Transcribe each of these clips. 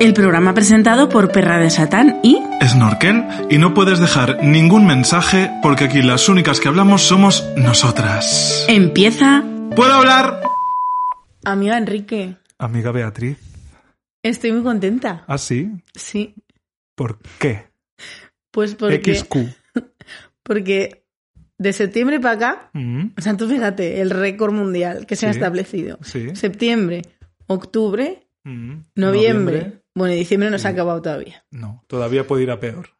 El programa presentado por Perra de Satán y Snorkel, y no puedes dejar ningún mensaje porque aquí las únicas que hablamos somos nosotras. empieza ¿Puedo hablar? Amiga Enrique, Amiga Beatriz. estoy muy contenta. ¿Ah, sí? Sí, ¿Por qué? pues porque, XQ. porque de septiembre para acá, Mm, o sea, tú fíjate, el récord mundial que se ha establecido. Sí. Septiembre, octubre, Mm, noviembre. Bueno, y diciembre no se ha acabado todavía. No, todavía puede ir a peor.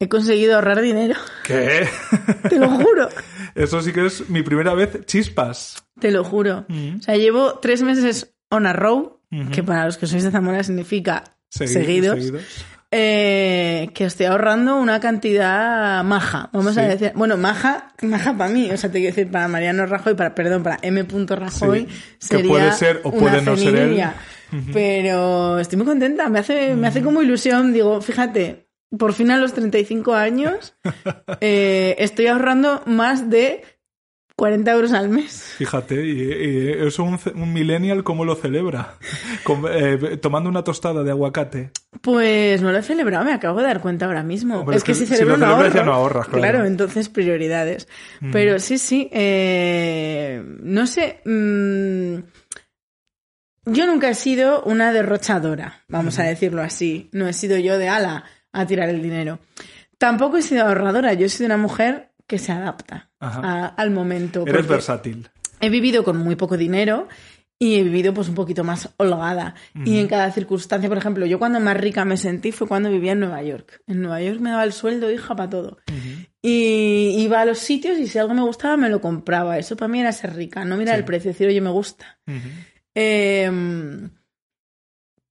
He conseguido ahorrar dinero, ¿Qué? te lo juro, Eso sí que es mi primera vez chispas. te lo juro. Mm, O sea, llevo tres meses on a row, que para los que sois de Zamora significa segui- seguidos. eh, que estoy ahorrando una cantidad maja, vamos a decir, bueno, maja, maja para mí, o sea, te quiero decir, para Mariano Rajoy, para, perdón, para M. Rajoy, Sí, que sería puede ser o puede no ser él. Pero estoy muy contenta, me hace, me hace como ilusión, digo, fíjate, por fin a los 35 años eh, estoy ahorrando más de 40 euros al mes. Fíjate, y, y eso un, un millennial, ¿cómo lo celebra? Con- eh, tomando una tostada de aguacate. Pues no lo he celebrado, me acabo de dar cuenta ahora mismo. Hombre, es que, que si si celebro lo no celebras ahorro. ya no ahorras, claro. entonces prioridades. Pero sí, sí, eh, no sé. mm, yo nunca he sido una derrochadora, vamos a decirlo así. No he sido yo de ala a tirar el dinero. Tampoco he sido ahorradora, yo he sido una mujer que se adapta a- al momento. Eres versátil. he vivido con muy poco dinero y he vivido pues un poquito más holgada. Y en cada circunstancia, por ejemplo, yo cuando más rica me sentí fue cuando vivía en Nueva York. En Nueva York me daba el sueldo, hija, para todo. Y iba a los sitios y si algo me gustaba me lo compraba. Eso para mí era ser rica, no mirar Sí. el precio, decir, oye, me gusta. Eh,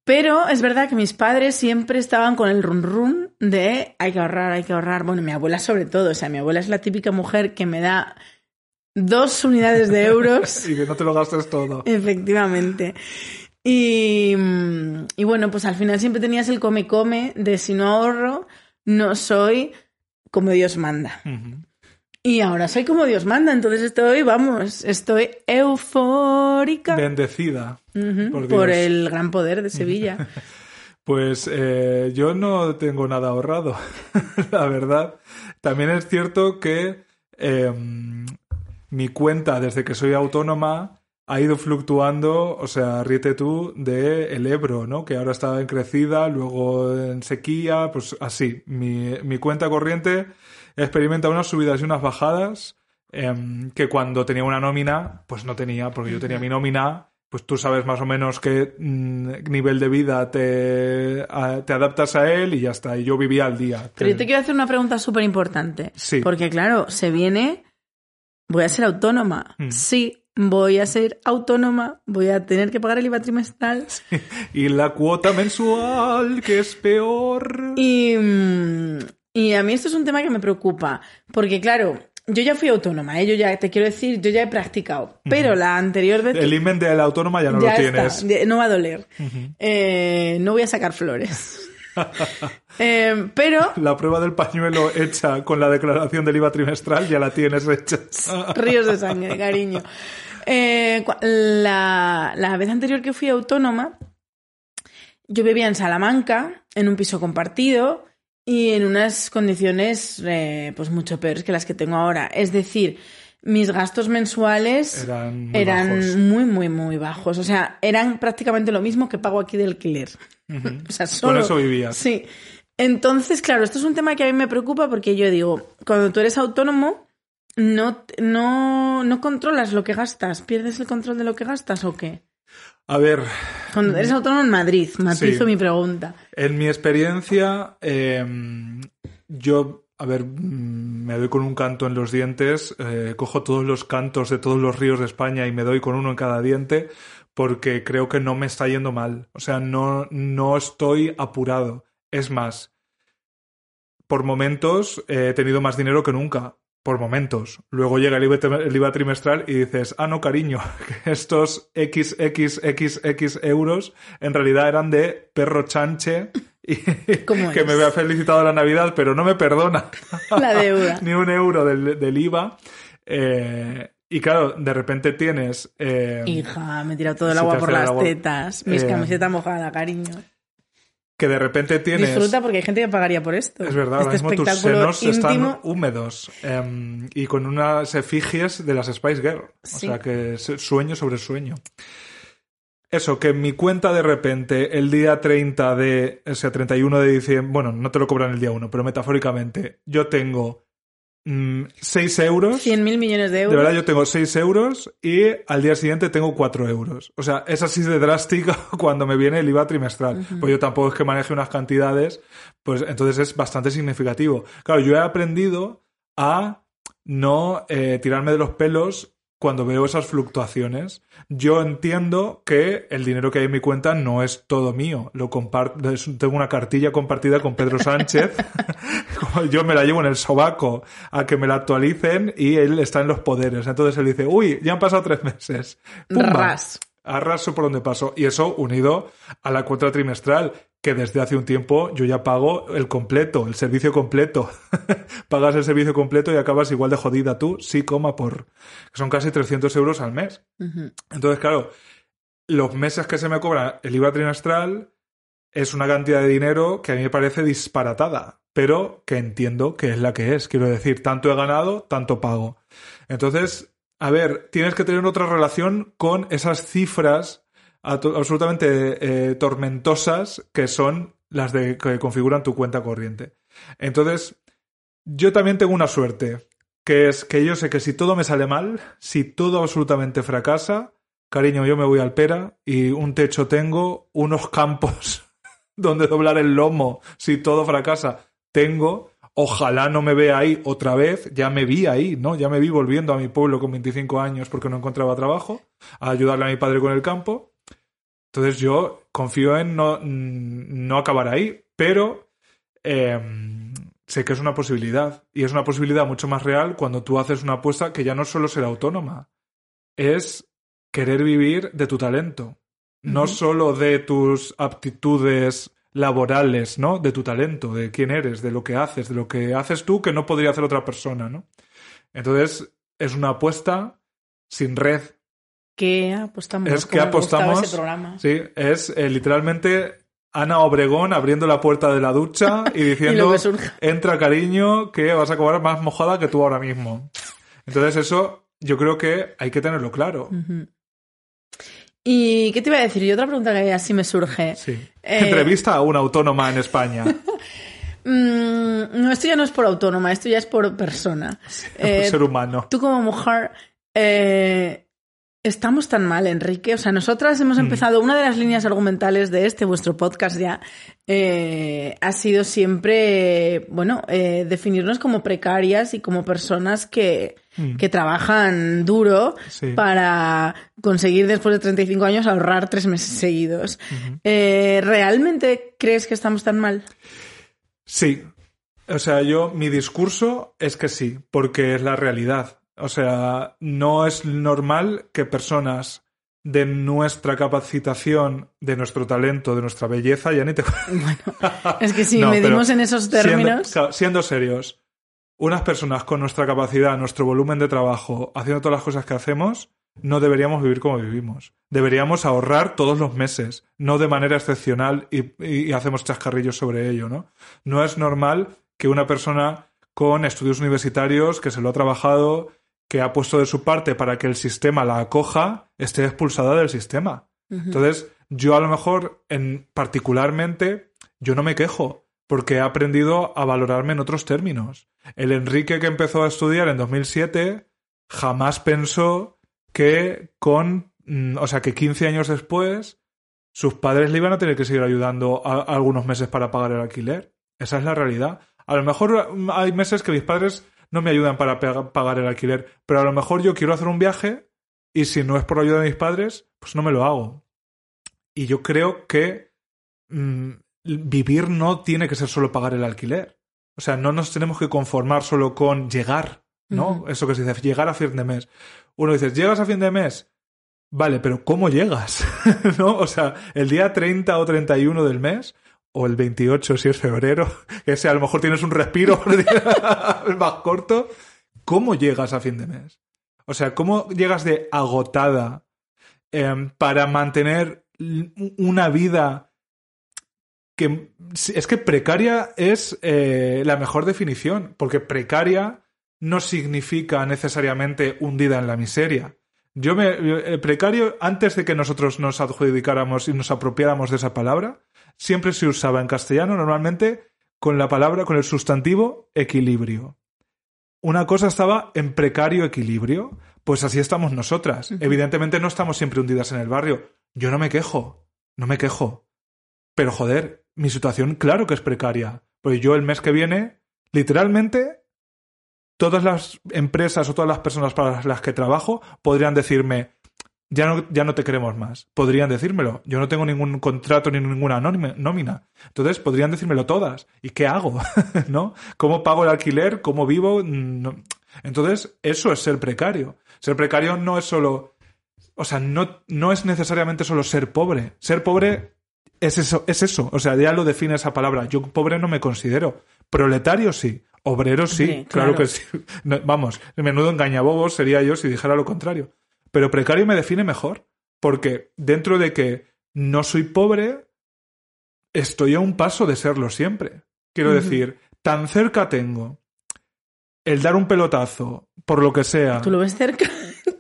pero es verdad que mis padres siempre estaban con el run run de hay que ahorrar, hay que ahorrar. Bueno, mi abuela sobre todo, o sea, mi abuela es la típica mujer que me da dos unidades de euros Y que no te lo gastes todo. Efectivamente. Y, y bueno, pues al final siempre tenías el come-come de si no ahorro, no soy como Dios manda. Y ahora soy como Dios manda, entonces estoy, vamos, estoy eufórica Bendecida. Por el gran poder de Sevilla. Pues eh, yo no tengo nada ahorrado, la verdad. También es cierto que eh, mi cuenta desde que soy autónoma ha ido fluctuando, o sea, ríete tú, de el Ebro, ¿no? Que ahora está en crecida, luego en sequía, pues así. Mi, mi cuenta corriente experimenta unas subidas y unas bajadas em, que cuando tenía una nómina, pues no tenía, porque yo tenía mi nómina, pues tú sabes más o menos qué mm, nivel de vida te, a- te adaptas a él y ya está. Y yo vivía al día. Pero yo te quiero hacer una pregunta súper importante. Sí. Porque claro, se viene, voy a ser autónoma. Mm. Sí, voy a ser autónoma, voy a tener que pagar el IVA trimestral. Y la cuota mensual, que es peor. Y, mm, y a mí esto es un tema que me preocupa, porque claro, yo ya fui autónoma, ¿eh? yo ya te quiero decir, yo ya he practicado, pero la anterior vez El imen de la autónoma ya no ya lo está, tienes. no va a doler, Eh, no voy a sacar flores. Eh, pero La prueba del pañuelo hecha con la declaración del IVA trimestral ya la tienes hecha. ríos de sangre, cariño. Eh, la, la vez anterior que fui autónoma, yo vivía en Salamanca, en un piso compartido y en unas condiciones eh, pues mucho peores que las que tengo ahora. Es decir, mis gastos mensuales Eran muy eran bajos. muy, muy, muy bajos. O sea, eran prácticamente lo mismo que pago aquí de alquiler. O sea, solo... Con eso vivías. Sí. Entonces, claro, esto es un tema que a mí me preocupa porque yo digo, cuando tú eres autónomo, no, no, no controlas lo que gastas. ¿Pierdes el control de lo que gastas o qué? A ver, Cuando eres autónomo en Madrid, matizo Sí. mi pregunta. En mi experiencia, eh, yo, a ver, mm, me doy con un canto en los dientes, eh, cojo todos los cantos de todos los ríos de España y me doy con uno en cada diente porque creo que no me está yendo mal. O sea, no, no estoy apurado. Es más, por momentos eh, he tenido más dinero que nunca. Por momentos. Luego llega el IVA, el IVA trimestral y dices, ah, no, cariño, que estos XXXX euros en realidad eran de perro chanche y ¿Cómo que me había felicitado la Navidad, pero no me perdona La deuda. ni un euro del, del IVA. Eh, y claro, de repente tienes... eh, Hija, me he tirado todo el agua por las agua. tetas. Mis Eh, camisetas mojadas, cariño. Que de repente tienes... Disfruta porque hay gente que pagaría por esto. Es verdad, ahora este mismo tus espectáculo senos están íntimo. húmedos em, y con unas efigies de las Spice Girl. O sea que sueño sobre sueño. Eso, que en mi cuenta de repente el día 30 de, o sea, 31 de diciembre, bueno, no te lo cobran el día 1, pero metafóricamente, yo tengo 6 euros. 100 mil millones de De euros. verdad, yo tengo 6 euros y al día siguiente tengo 4 euros. O sea, es así de drástico cuando me viene el IVA trimestral. Pues yo tampoco es que maneje unas cantidades, pues entonces es bastante significativo. Claro, yo he aprendido a no eh, tirarme de los pelos cuando veo esas fluctuaciones. Yo entiendo que el dinero que hay en mi cuenta no es todo mío. Lo comparto, tengo una cartilla compartida con Pedro Sánchez. Yo me la llevo en el sobaco a que me la actualicen y él está en los poderes. Entonces él dice, uy, ya han pasado tres meses. Arraso por donde paso. Y eso unido a la cuota trimestral, que desde hace un tiempo yo ya pago el completo, el servicio completo. Pagas el servicio completo y acabas igual de jodida tú, sí, coma por. que son casi 300 euros al mes. Entonces, claro, los meses que se me cobra el IVA trimestral es una cantidad de dinero que a mí me parece disparatada, pero que entiendo que es la que es. Quiero decir, tanto he ganado, tanto pago. Entonces, a ver, tienes que tener otra relación con esas cifras absolutamente eh, tormentosas que son las de que configuran tu cuenta corriente. Entonces, yo también tengo una suerte, que es que yo sé que si todo me sale mal, si todo absolutamente fracasa, cariño, yo me voy al pera y un techo tengo, unos campos donde doblar el lomo, si todo fracasa, tengo. Ojalá no me vea ahí otra vez, ya me vi ahí, ¿no? Ya me vi volviendo a mi pueblo con 25 años porque no encontraba trabajo, a ayudarle a mi padre con el campo. Entonces yo confío en no, mm, no acabar ahí, pero eh, sé que es una posibilidad. Y es una posibilidad mucho más real cuando tú haces una apuesta que ya no solo ser autónoma, es querer vivir de tu talento. No solo de tus aptitudes laborales, ¿no? De tu talento, de quién eres, de lo que haces, de lo que haces tú que no podría hacer otra persona, ¿no? Entonces, es una apuesta sin red, ¿Qué apostamos? Es que ¿Cómo me gustaba apostamos- ese programa? Sí, es eh, literalmente Ana Obregón abriendo la puerta de la ducha y diciendo, entra cariño, que vas a acabar más mojada que tú ahora mismo. Entonces eso yo creo que hay que tenerlo claro. ¿Y qué te iba a decir? Y otra pregunta que así me surge. Sí. Eh, Entrevista a una autónoma en España. Mm, no, esto ya no es por autónoma, esto ya es por persona. Eh, ser humano. tú como mujer, eh, estamos tan mal, Enrique. O sea, nosotras hemos empezado, una de las líneas argumentales de este, vuestro podcast ya, eh, ha sido siempre, bueno, definirnos como precarias y como personas que, Mm. que trabajan duro Sí. para conseguir después de 35 años ahorrar tres meses seguidos. Eh, ¿Realmente crees que estamos tan mal? Sí. O sea, yo, mi discurso es que sí, porque es la realidad. O sea, no es normal que personas de nuestra capacitación, de nuestro talento, de nuestra belleza, ya ni te... Es que si No, medimos en esos términos... siendo serios, unas personas con nuestra capacidad, nuestro volumen de trabajo, haciendo todas las cosas que hacemos, no deberíamos vivir como vivimos. Deberíamos ahorrar todos los meses, no de manera excepcional y, hacemos chascarrillos sobre ello, ¿no? No es normal que una persona con estudios universitarios, que se lo ha trabajado, que ha puesto de su parte para que el sistema la acoja, esté expulsada del sistema. Entonces, yo a lo mejor, en particularmente, yo no me quejo, porque he aprendido a valorarme en otros términos. El Enrique que empezó a estudiar en 2007 jamás pensó que con, mm, o sea, que 15 años después sus padres le iban a tener que seguir ayudando algunos meses para pagar el alquiler. Esa es la realidad. A lo mejor mm, hay meses que mis padres no me ayudan para pagar el alquiler, pero a lo mejor yo quiero hacer un viaje y si no es por ayuda de mis padres, pues no me lo hago. Y yo creo que mm, vivir no tiene que ser solo pagar el alquiler. O sea, no nos tenemos que conformar solo con llegar ¿no? Eso que se dice, llegar a fin de mes. Uno dice, ¿llegas a fin de mes? Vale, pero ¿cómo llegas? ¿No? O sea, el día 30 o 31 del mes, o el 28 si es febrero, que sea, a lo mejor tienes un respiro más corto. ¿Cómo llegas a fin de mes? O sea, ¿cómo llegas de agotada em, para mantener una vida que es que precaria es eh, la mejor definición, porque precaria no significa necesariamente hundida en la miseria. Yo me el precario antes de que nosotros nos adjudicáramos y nos apropiáramos de esa palabra, siempre se usaba en castellano normalmente con la palabra con el sustantivo equilibrio. Una cosa estaba en precario equilibrio, pues así estamos nosotras. Evidentemente no estamos siempre hundidas en el barrio. Yo no me quejo, no me quejo. Pero joder, mi situación claro que es precaria. Pues yo el mes que viene, literalmente, todas las empresas o todas las personas para las que trabajo podrían decirme, ya no, ya no te queremos más. Podrían decírmelo. Yo no tengo ningún contrato ni ninguna nómina. Entonces podrían decírmelo todas. ¿Y qué hago? ¿No? ¿Cómo pago el alquiler? ¿Cómo vivo? Entonces, eso es ser precario. Ser precario no es solo. O sea, no, no es necesariamente solo ser pobre. Ser pobre es eso, es eso. O sea, ya lo define esa palabra. Yo pobre no me considero. Proletario sí. Obrero sí, claro. que sí. vamos, menudo engañabobos sería yo si dijera lo contrario. Pero precario me define mejor. Porque dentro de que no soy pobre, estoy a un paso de serlo siempre. Quiero decir, tan cerca tengo el dar un pelotazo, por lo que sea. ¿Tú lo ves cerca?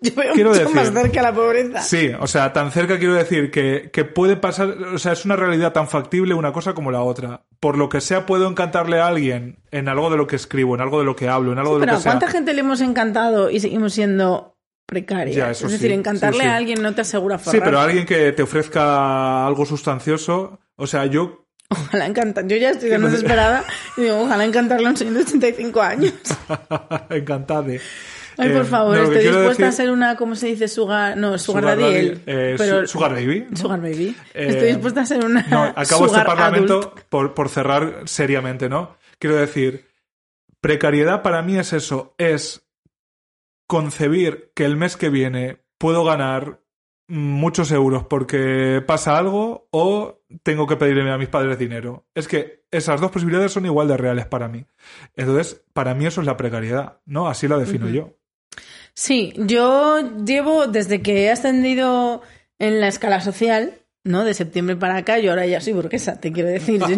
Yo veo mucho más cerca la pobreza. Sí, o sea, tan cerca quiero decir que, que, puede pasar, o sea, es una realidad tan factible una cosa como la otra. Por lo que sea, puedo encantarle a alguien en algo de lo que escribo, en algo de lo que hablo, en algo de lo que sea. ¿cuánta gente le hemos encantado y seguimos siendo precarios? es decir, encantarle a alguien no te asegura forrar. Sí, pero alguien que te ofrezca algo sustancioso, o sea, yo Ojalá encantar. Yo ya estoy tan desesperada y digo, ojalá encantarle a un señor de 85 años. Encantade. Ay, por eh, favor, estoy dispuesta a ser una, ¿cómo se dice? Sugar, no, Sugar, Daddy. Eh, pero, sugar Baby. Sugar Baby. Eh, estoy dispuesta a ser una. No, acabo este parlamento por, por cerrar seriamente, ¿no? Quiero decir, precariedad para mí es eso, es concebir que el mes que viene puedo ganar muchos euros porque pasa algo o tengo que pedirle a mis padres dinero. Es que esas dos posibilidades son igual de reales para mí. Entonces, para mí eso es la precariedad, ¿no? Así la defino yo. Sí, yo llevo desde que he ascendido en la escala social, ¿no? De septiembre para acá, yo ahora ya soy burguesa, te quiero decir, yo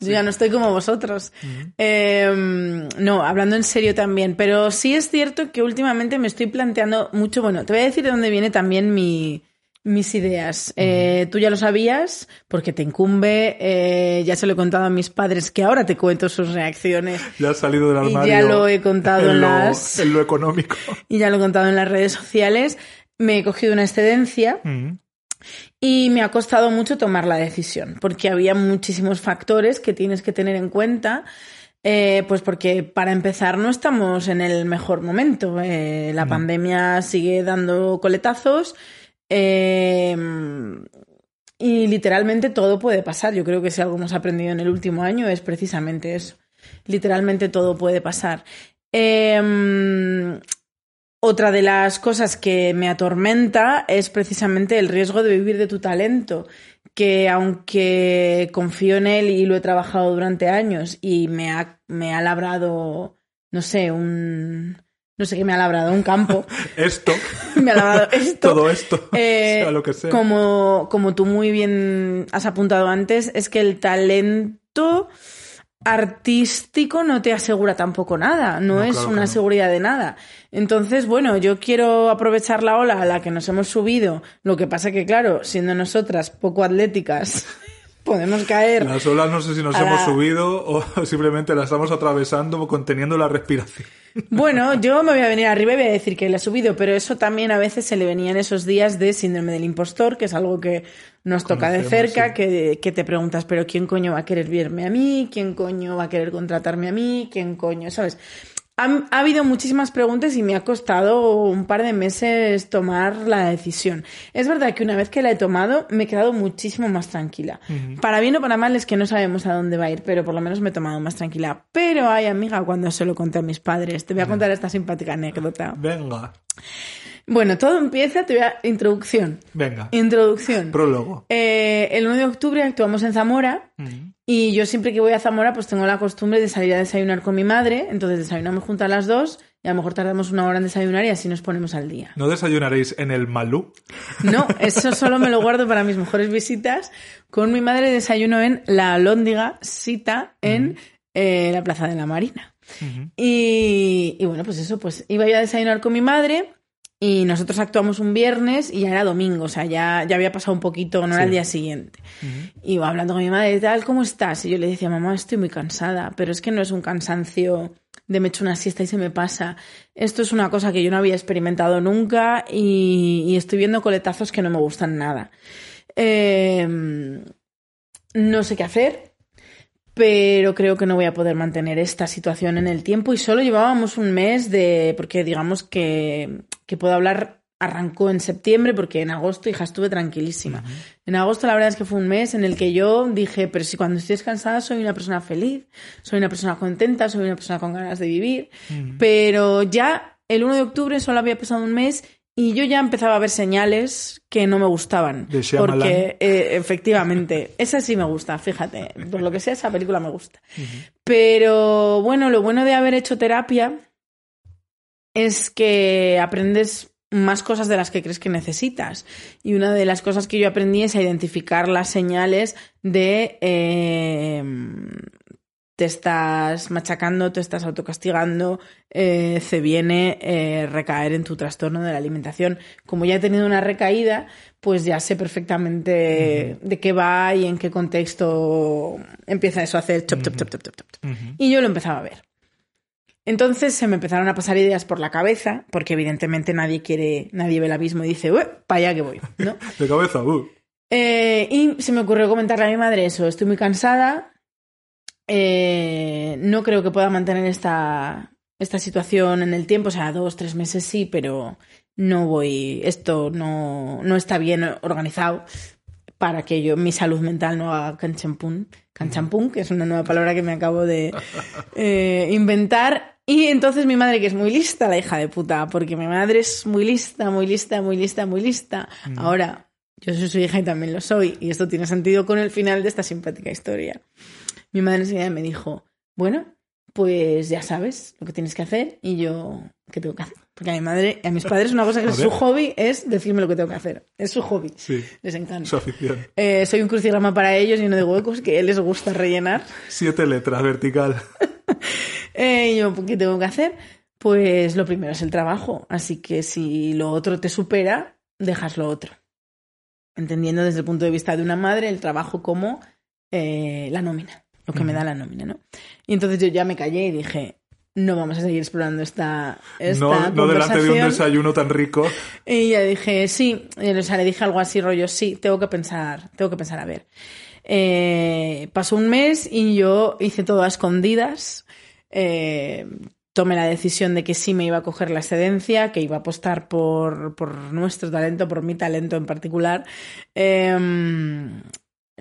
ya, no estoy como vosotros. Em, no, hablando en serio también, pero sí es cierto que últimamente me estoy planteando mucho, bueno, te voy a decir de dónde viene también mi, mis ideas. Eh, tú ya lo sabías, porque te incumbe, eh, ya se lo he contado a mis padres, que ahora te cuento sus reacciones. Ya ha salido del armario. Y ya lo he contado en, las... En lo económico. Y ya lo he contado en las redes sociales. Me he cogido una excedencia. Y me ha costado mucho tomar la decisión, porque había muchísimos factores que tienes que tener en cuenta. Eh, pues porque para empezar no estamos en el mejor momento. la pandemia sigue dando coletazos Em, y literalmente todo puede pasar. Yo creo que si algo hemos aprendido en el último año es precisamente eso. Literalmente todo puede pasar. Em, otra de las cosas que me atormenta es precisamente el riesgo de vivir de tu talento, que aunque confío en él y lo he trabajado durante años y me ha, me ha labrado, no sé, un, no sé qué me ha labrado, un campo. esto. me ha labrado esto. Todo esto. Eh, sea lo que sea. Como, como tú muy bien has apuntado antes, es que el talento artístico no te asegura tampoco nada, no, es una seguridad de nada. Entonces, bueno, yo quiero aprovechar la ola a la que nos hemos subido, lo que pasa que, claro, siendo nosotras poco atléticas, podemos caer. Las olas no sé si nos hemos subido o simplemente las estamos atravesando conteniendo la respiración. Bueno, yo me voy a venir arriba y voy a decir que le ha subido, pero eso también a veces se le venía en esos días de síndrome del impostor, que es algo que nos toca de cerca, que, que, te preguntas, pero ¿quién coño va a querer verme a mí? ¿Quién coño va a querer contratarme a mí? ¿Quién coño? ¿Sabes? Ha, ha habido muchísimas preguntas y me ha costado un par de meses tomar la decisión. Es verdad que una vez que la he tomado me he quedado muchísimo más tranquila. Para bien o para mal es que no sabemos a dónde va a ir, pero por lo menos me he tomado más tranquila. Pero ay amiga, cuando se lo conté a mis padres, te voy a contar esta simpática anécdota. Venga, Bueno, todo empieza, te voy a... Introducción. venga. Introducción. Prólogo. Eh, el 1 de octubre actuamos en Zamora Mm. y yo siempre que voy a Zamora pues tengo la costumbre de salir a desayunar con mi madre, entonces desayunamos juntas las dos y a lo mejor tardamos una hora en desayunar y así nos ponemos al día. ¿No desayunaréis en el Malú? No, eso solo me lo guardo para mis mejores visitas. Con mi madre desayuno en La Alhóndiga, cita en eh, la Plaza de la Marina. y, y bueno, pues eso, pues iba yo a desayunar con mi madre y nosotros actuamos un viernes y ya era domingo, o sea, ya, ya había pasado un poquito, no era Sí. el día siguiente. Y iba hablando con mi madre, tal, ¿cómo estás? Y yo le decía, mamá, estoy muy cansada, pero es que no es un cansancio de me echo una siesta y se me pasa. Esto es una cosa que yo no había experimentado nunca y, y estoy viendo coletazos que no me gustan nada. Eh, no sé qué hacer, pero creo que no voy a poder mantener esta situación en el tiempo y solo llevábamos un mes de, porque digamos que, que puedo hablar, arrancó en septiembre porque en agosto, hija, estuve tranquilísima. En agosto la verdad es que fue un mes en el que yo dije, pero si cuando estoy descansada soy una persona feliz, soy una persona contenta, soy una persona con ganas de vivir, pero ya el 1 de octubre solo había pasado un mes y yo ya empezaba a ver señales que no me gustaban. De. Porque eh, efectivamente, esa sí me gusta, fíjate. Por lo que sea, esa película me gusta. Pero bueno, lo bueno de haber hecho terapia es que aprendes más cosas de las que crees que necesitas. Y una de las cosas que yo aprendí es a identificar las señales de eh, te estás machacando, te estás autocastigando, eh, se viene eh, recaer en tu trastorno de la alimentación. Como ya he tenido una recaída, pues ya sé perfectamente de qué va y en qué contexto empieza eso a hacer chop, chop, chop, chop, chop, chop. Y yo lo empezaba a ver. Entonces se me empezaron a pasar ideas por la cabeza, porque evidentemente nadie quiere, nadie ve el abismo y dice, "Ué, para allá que voy, ¿no? De cabeza, uh. Eh, y se me ocurrió comentarle a mi madre eso, estoy muy cansada, eh, no creo que pueda mantener esta, esta situación en el tiempo, o sea, dos, tres meses sí, pero no voy, esto no, no está bien organizado para que yo, mi salud mental no haga canchampún, canchampún, que es una nueva palabra que me acabo de eh, inventar. Y entonces mi madre, que es muy lista, la hija de puta, porque mi madre es muy lista, muy lista, muy lista, muy lista. Ahora, yo soy su hija y también lo soy, y esto tiene sentido con el final de esta simpática historia. Mi madre enseguida me dijo, bueno, pues ya sabes lo que tienes que hacer y yo, ¿qué tengo que hacer? Porque a mi madre, a mis padres una cosa que es su hobby es decirme lo que tengo que hacer. Es su hobby. Sí. Les encanta. Su afición. Eh, soy un crucigrama para ellos lleno de huecos que les gusta rellenar. Siete letras, vertical. Eh, y yo, ¿qué tengo que hacer? Pues lo primero es el trabajo. Así que si lo otro te supera, dejas lo otro. Entendiendo desde el punto de vista de una madre el trabajo como eh, la nómina, lo que me da la nómina, ¿no? Y entonces yo ya me callé y dije, no vamos a seguir explorando esta, esta No, no delante de un desayuno tan rico. Y ya dije, sí, o sea, le dije algo así, rollo, sí, tengo que pensar, tengo que pensar a ver. Eh, pasó un mes y yo hice todo a escondidas. eh, tomé la decisión de que sí me iba a coger la excedencia, que iba a apostar por, por nuestro talento, por mi talento en particular. Em,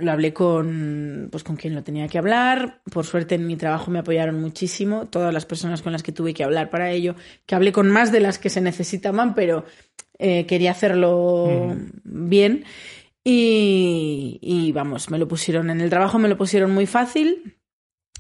lo hablé con, pues, con quien lo tenía que hablar. Por suerte en mi trabajo me apoyaron muchísimo. Todas las personas con las que tuve que hablar para ello. Que hablé con más de las que se necesitaban, pero eh, quería hacerlo bien. Y, y vamos, me lo pusieron en el trabajo, me lo pusieron muy fácil.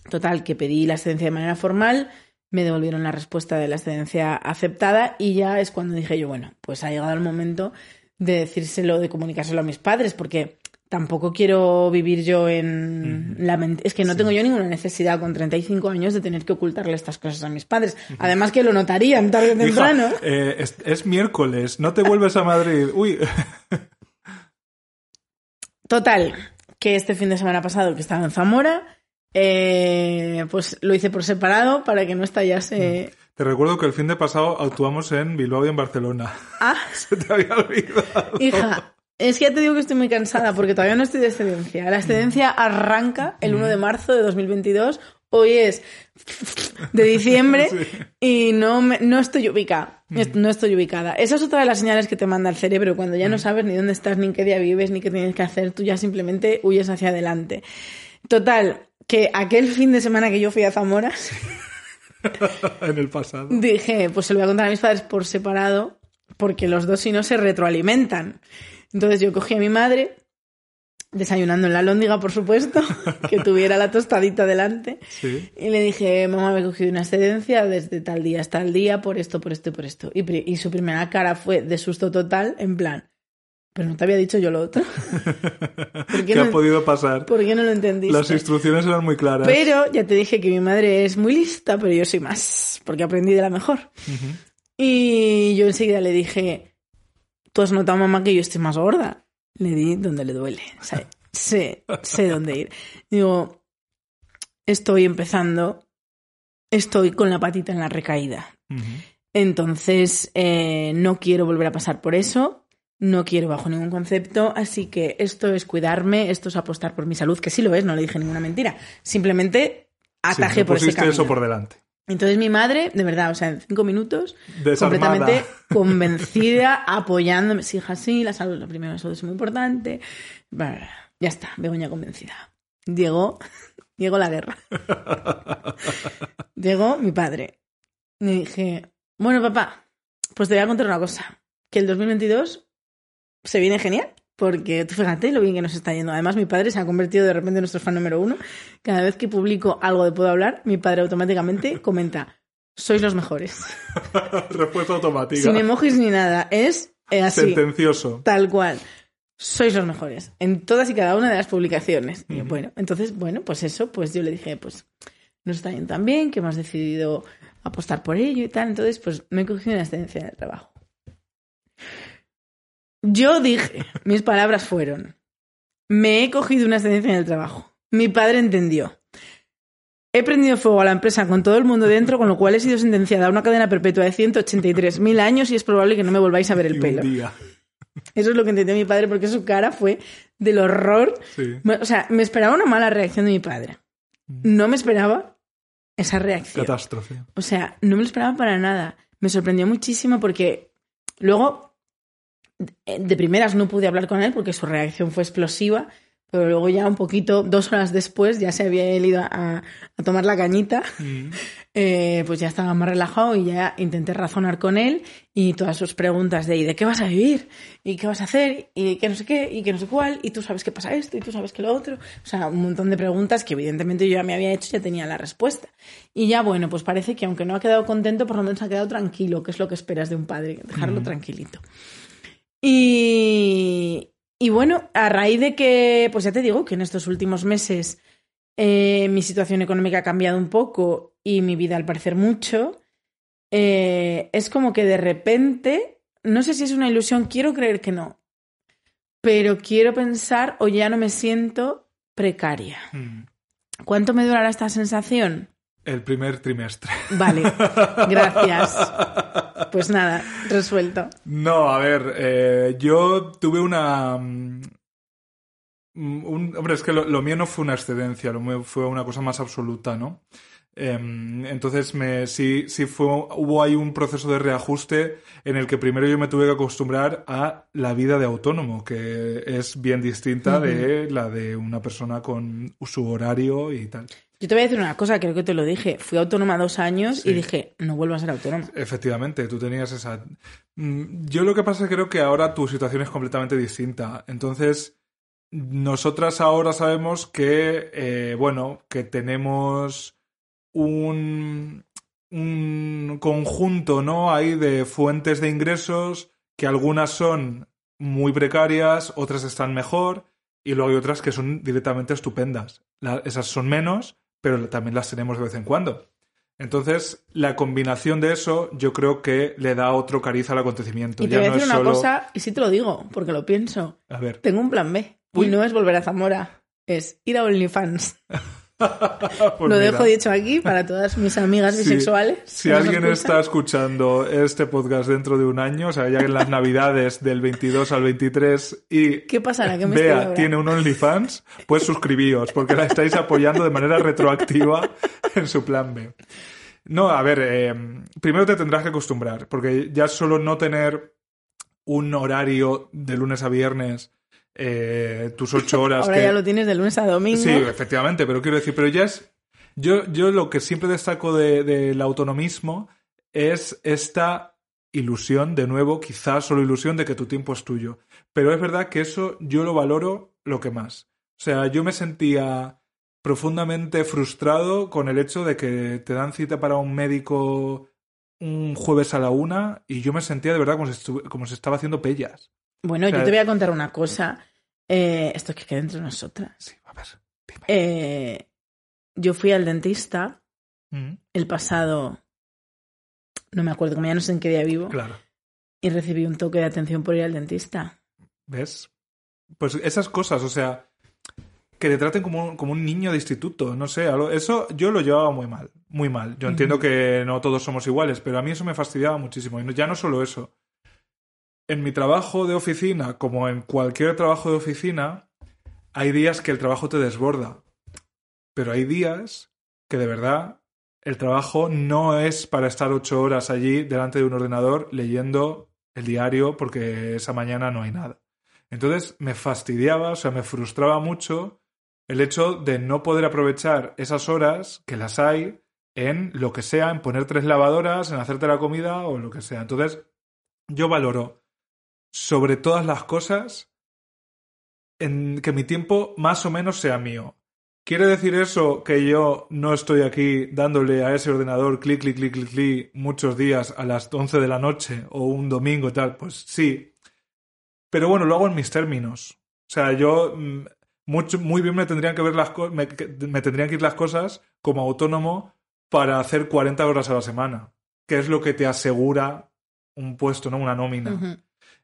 Total, que pedí la excedencia de manera formal. Me devolvieron la respuesta de la excedencia aceptada y ya es cuando dije yo, bueno, pues ha llegado el momento de decírselo, de comunicárselo a mis padres, porque tampoco quiero vivir yo en la ment- Es que no tengo yo ninguna necesidad con 35 años de tener que ocultarle estas cosas a mis padres. Además que lo notarían tarde o Hija, temprano. eh, es, es miércoles, no te vuelves a Madrid. Uy, Total, que este fin de semana pasado que estaba en Zamora, eh, pues lo hice por separado para que no estallase... te recuerdo que el fin de pasado actuamos en Bilbao y en Barcelona. Ah, Se te había olvidado. hija, es que ya te digo que estoy muy cansada porque todavía no estoy de excedencia. La excedencia arranca el 1 de marzo de 2022 hoy es de diciembre y no, me- no estoy ubicada. No estoy ubicada. Esa es otra de las señales que te manda el cerebro. Cuando ya no sabes ni dónde estás, ni en qué día vives, ni qué tienes que hacer, tú ya simplemente huyes hacia adelante. Total, que aquel fin de semana que yo fui a Zamora, en el pasado. dije, pues se lo voy a contar a mis padres por separado, porque los dos si no se retroalimentan. Entonces yo cogí a mi madre, desayunando en la lóndiga, por supuesto, que tuviera la tostadita delante, Sí. y le dije, mamá, me he cogido una excedencia desde tal día hasta el día, por esto, por esto y por esto. Y, su primera cara fue de susto total, en plan, pero no te había dicho yo lo otro. ¿Por qué ¿Qué ha no, podido pasar? ¿por qué no lo entendiste? Las instrucciones eran muy claras. Pero ya te dije que mi madre es muy lista, pero yo soy más, porque aprendí de la mejor. Y yo enseguida le dije, ¿tú has notado, mamá, que yo estoy más gorda? Le di donde le duele. O sea, sé, sé dónde ir. Digo, estoy empezando, estoy con la patita en la recaída. Entonces, eh, no quiero volver a pasar por eso, no quiero bajo ningún concepto, así que esto es cuidarme, esto es apostar por mi salud, que sí lo es, no le dije ninguna mentira. Simplemente Sí, atajé me por ese camino. eso por delante. Entonces mi madre, de verdad, o sea, en cinco minutos, Desarmada. completamente convencida, apoyándome. Sí, hija, sí, la salud, lo primero, salud es muy importante. Ya está, Begoña convencida. Llegó, llegó la guerra. Llegó mi padre. Le dije, bueno, papá, pues te voy a contar una cosa. Que el 2022 se viene genial. Porque tú fíjate lo bien que nos está yendo. Además, mi padre se ha convertido de repente en nuestro fan número uno. Cada vez que publico algo de Puedo Hablar, mi padre automáticamente comenta, sois los mejores. Respuesta automática. Sin emojis ni nada. Es eh, así, Sentencioso. tal cual. Sois los mejores. En todas y cada una de las publicaciones. Y bueno, entonces, bueno, pues eso, pues yo le dije, pues no está yendo tan bien, que hemos decidido apostar por ello y tal. Entonces, pues me he cogido una excedencia en el trabajo. Yo dije, mis palabras fueron, me he cogido una excedencia en el trabajo. Mi padre entendió. He prendido fuego a la empresa con todo el mundo dentro, con lo cual he sido sentenciada a una cadena perpetua de 183.000 años y es probable que no me volváis a ver el pelo. Eso es lo que entendió mi padre porque su cara fue del horror. Sí. O sea, me esperaba una mala reacción de mi padre. No me esperaba esa reacción. Catástrofe. O sea, no me lo esperaba para nada. Me sorprendió muchísimo porque luego, de de primeras no pude hablar con él porque su reacción fue explosiva, pero luego ya un poquito, dos horas después, ya se había ido a, a tomar la cañita, Mm. eh, pues ya estaba más relajado y ya intenté razonar con él y todas sus preguntas de ¿y de qué vas a vivir? ¿y qué vas a hacer? ¿y qué no sé qué? ¿y qué no sé cuál? ¿y tú sabes qué pasa esto? ¿y tú sabes qué lo otro? O sea, un montón de preguntas que evidentemente yo ya me había hecho y ya tenía la respuesta. Y ya bueno, pues parece que aunque no ha quedado contento, por lo menos ha quedado tranquilo, que es lo que esperas de un padre, dejarlo tranquilito. Y, y bueno, a raíz de que, pues ya te digo que en estos últimos meses eh, mi situación económica ha cambiado un poco y mi vida al parecer mucho, eh, es como que de repente, no sé si es una ilusión, quiero creer que no, pero quiero pensar o ya no me siento precaria. Mm. ¿Cuánto me durará esta sensación? El primer trimestre. Vale, gracias. Pues nada, resuelto. No, a ver, eh, yo tuve una... mm, un- hombre, es que lo, lo mío no fue una excedencia, lo mío fue una cosa más absoluta, ¿no? Em, entonces me, sí, sí fue, hubo ahí un proceso de reajuste en el que primero yo me tuve que acostumbrar a la vida de autónomo, que es bien distinta de la de una persona con su horario y tal. Yo te voy a decir una cosa, creo que te lo dije. Fui autónoma dos años Sí. y dije, no vuelvo a ser autónoma. Efectivamente, tú tenías esa... Mm, Yo lo que pasa es que creo que ahora tu situación es completamente distinta. Entonces, nosotras ahora sabemos que, eh, bueno, que tenemos un, un conjunto, ¿no? Ahí de fuentes de ingresos, que algunas son muy precarias, otras están mejor, y luego hay otras que son directamente estupendas. La- esas son menos, pero también las tenemos de vez en cuando. Entonces, la combinación de eso yo creo que le da otro cariz al acontecimiento. Y te ya voy a no es una solo... cosa, y sí te lo digo, porque lo pienso. A ver, Tengo un plan B. Uy. Y no es volver a Zamora, es ir a OnlyFans. Pues Lo mira. dejo dicho aquí para todas mis amigas Sí. bisexuales. Si alguien está escuchando este podcast dentro de un año, o sea, ya en las navidades del 22 al 23 y ¿Qué pasará? ¿Qué me estoy Bea ahora? tiene un OnlyFans, pues suscribíos, porque la estáis apoyando de manera retroactiva en su plan B. No, a ver, eh, primero te tendrás que acostumbrar, porque ya solo no tener un horario de lunes a viernes, eh, tus ocho horas Ahora que... ya lo tienes de lunes a domingo. Sí, efectivamente, pero quiero decir, pero ya es. Yo, yo lo que siempre destaco de- del autonomismo es esta ilusión, de nuevo, quizás solo ilusión de que tu tiempo es tuyo. Pero es verdad que eso yo lo valoro lo que más. O sea, yo me sentía profundamente frustrado con el hecho de que te dan cita para un médico un jueves a la una y yo me sentía de verdad como si, como si estaba haciendo pellas. Bueno, O sea, yo te voy a contar una cosa. Eh, esto es que queda entre nosotras. Sí, a ver, dime. Eh, yo fui al dentista Mm, el pasado. No me acuerdo, como ya no sé en qué día vivo. claro. Y recibí un toque de atención por ir al dentista. ¿Ves? Pues esas cosas, o sea, que te traten como un, como un niño de instituto, no sé, algo- eso yo lo llevaba muy mal, muy mal. Yo entiendo que no todos somos iguales, pero a mí eso me fastidiaba muchísimo. Y no- ya no solo eso. En mi trabajo de oficina, como en cualquier trabajo de oficina, hay días que el trabajo te desborda. Pero hay días que de verdad el trabajo no es para estar ocho horas allí delante de un ordenador leyendo el diario porque esa mañana no hay nada. Entonces me fastidiaba, o sea, me frustraba mucho el hecho de no poder aprovechar esas horas que las hay en lo que sea, en poner tres lavadoras, en hacerte la comida o lo que sea. Entonces, yo valoro sobre todas las cosas en que mi tiempo más o menos sea mío. ¿Quiere decir eso que yo no estoy aquí dándole a ese ordenador clic, clic, clic, clic, clic muchos días a las 11 de la noche o un domingo tal? Pues sí. Pero bueno, lo hago en mis términos. O sea, yo mm, mucho, muy bien me tendrían que ver las me, tendrían que ir las cosas como autónomo para hacer 40 horas a la semana, que es lo que te asegura un puesto, ¿no? Una nómina.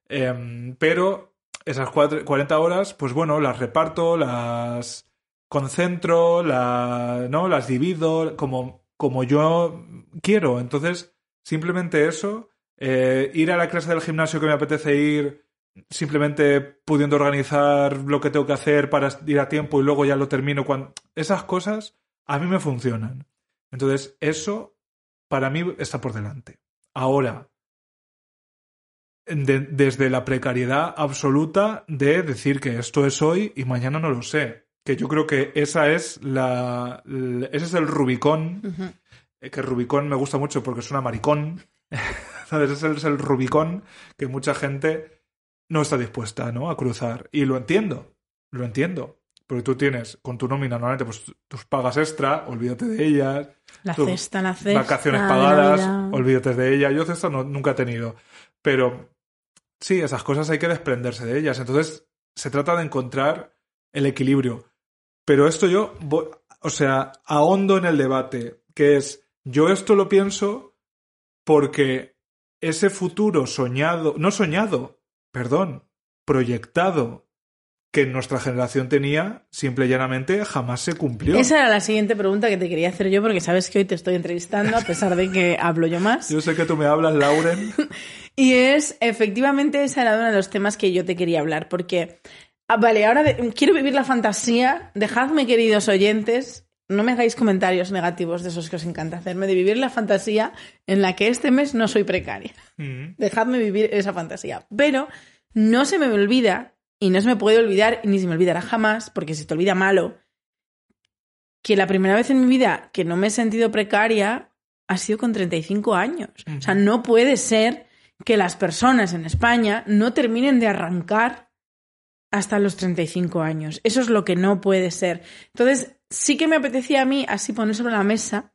Em, pero esas cuatro- 40 horas, pues bueno, las reparto, las concentro, la- ¿no? las divido como, como yo quiero. Entonces, simplemente eso, eh, ir a la clase del gimnasio que me apetece ir, simplemente pudiendo organizar lo que tengo que hacer para ir a tiempo y luego ya lo termino. Esas cosas a mí me funcionan. Entonces, eso para mí está por delante. Ahora, de- desde la precariedad absoluta de decir que esto es hoy y mañana no lo sé. Que yo creo que esa es la, ese es el Rubicón, eh, que Rubicón me gusta mucho porque suena maricón. ¿Sabes? Ese es el Rubicón que mucha gente no está dispuesta ¿no? a cruzar. Y lo entiendo, lo entiendo. Porque tú tienes con tu nómina normalmente pues tus pagas extra, olvídate de ellas, La cesta, la cesta. vacaciones pagadas, olvídate de ella. Yo cesta no, nunca he tenido. Pero sí, esas cosas hay que desprenderse de ellas. Entonces, se trata de encontrar el equilibrio. Pero esto yo, o sea, ahondo en el debate, que es, yo esto lo pienso porque ese futuro soñado, no soñado, perdón, proyectado que nuestra generación tenía, simple y llanamente jamás se cumplió. Esa era la siguiente pregunta que te quería hacer yo, porque sabes que hoy te estoy entrevistando, a pesar de que hablo yo más. Yo sé que tú me hablas, Lauren. Y es, efectivamente, ese era uno de los temas que yo te quería hablar, porque, ah, vale, ahora de- quiero vivir la fantasía, dejadme, queridos oyentes, no me hagáis comentarios negativos de esos que os encanta hacerme, de vivir la fantasía en la que este mes no soy precaria. Mm. Dejadme vivir esa fantasía. Pero no se me olvida, y no se me puede olvidar, ni se me olvidará jamás, porque se te olvida malo, que la primera vez en mi vida que no me he sentido precaria ha sido con 35 años. O sea, no puede ser que las personas en España no terminen de arrancar hasta los 35 años. Eso es lo que no puede ser. Entonces, sí que me apetecía a mí así poner sobre la mesa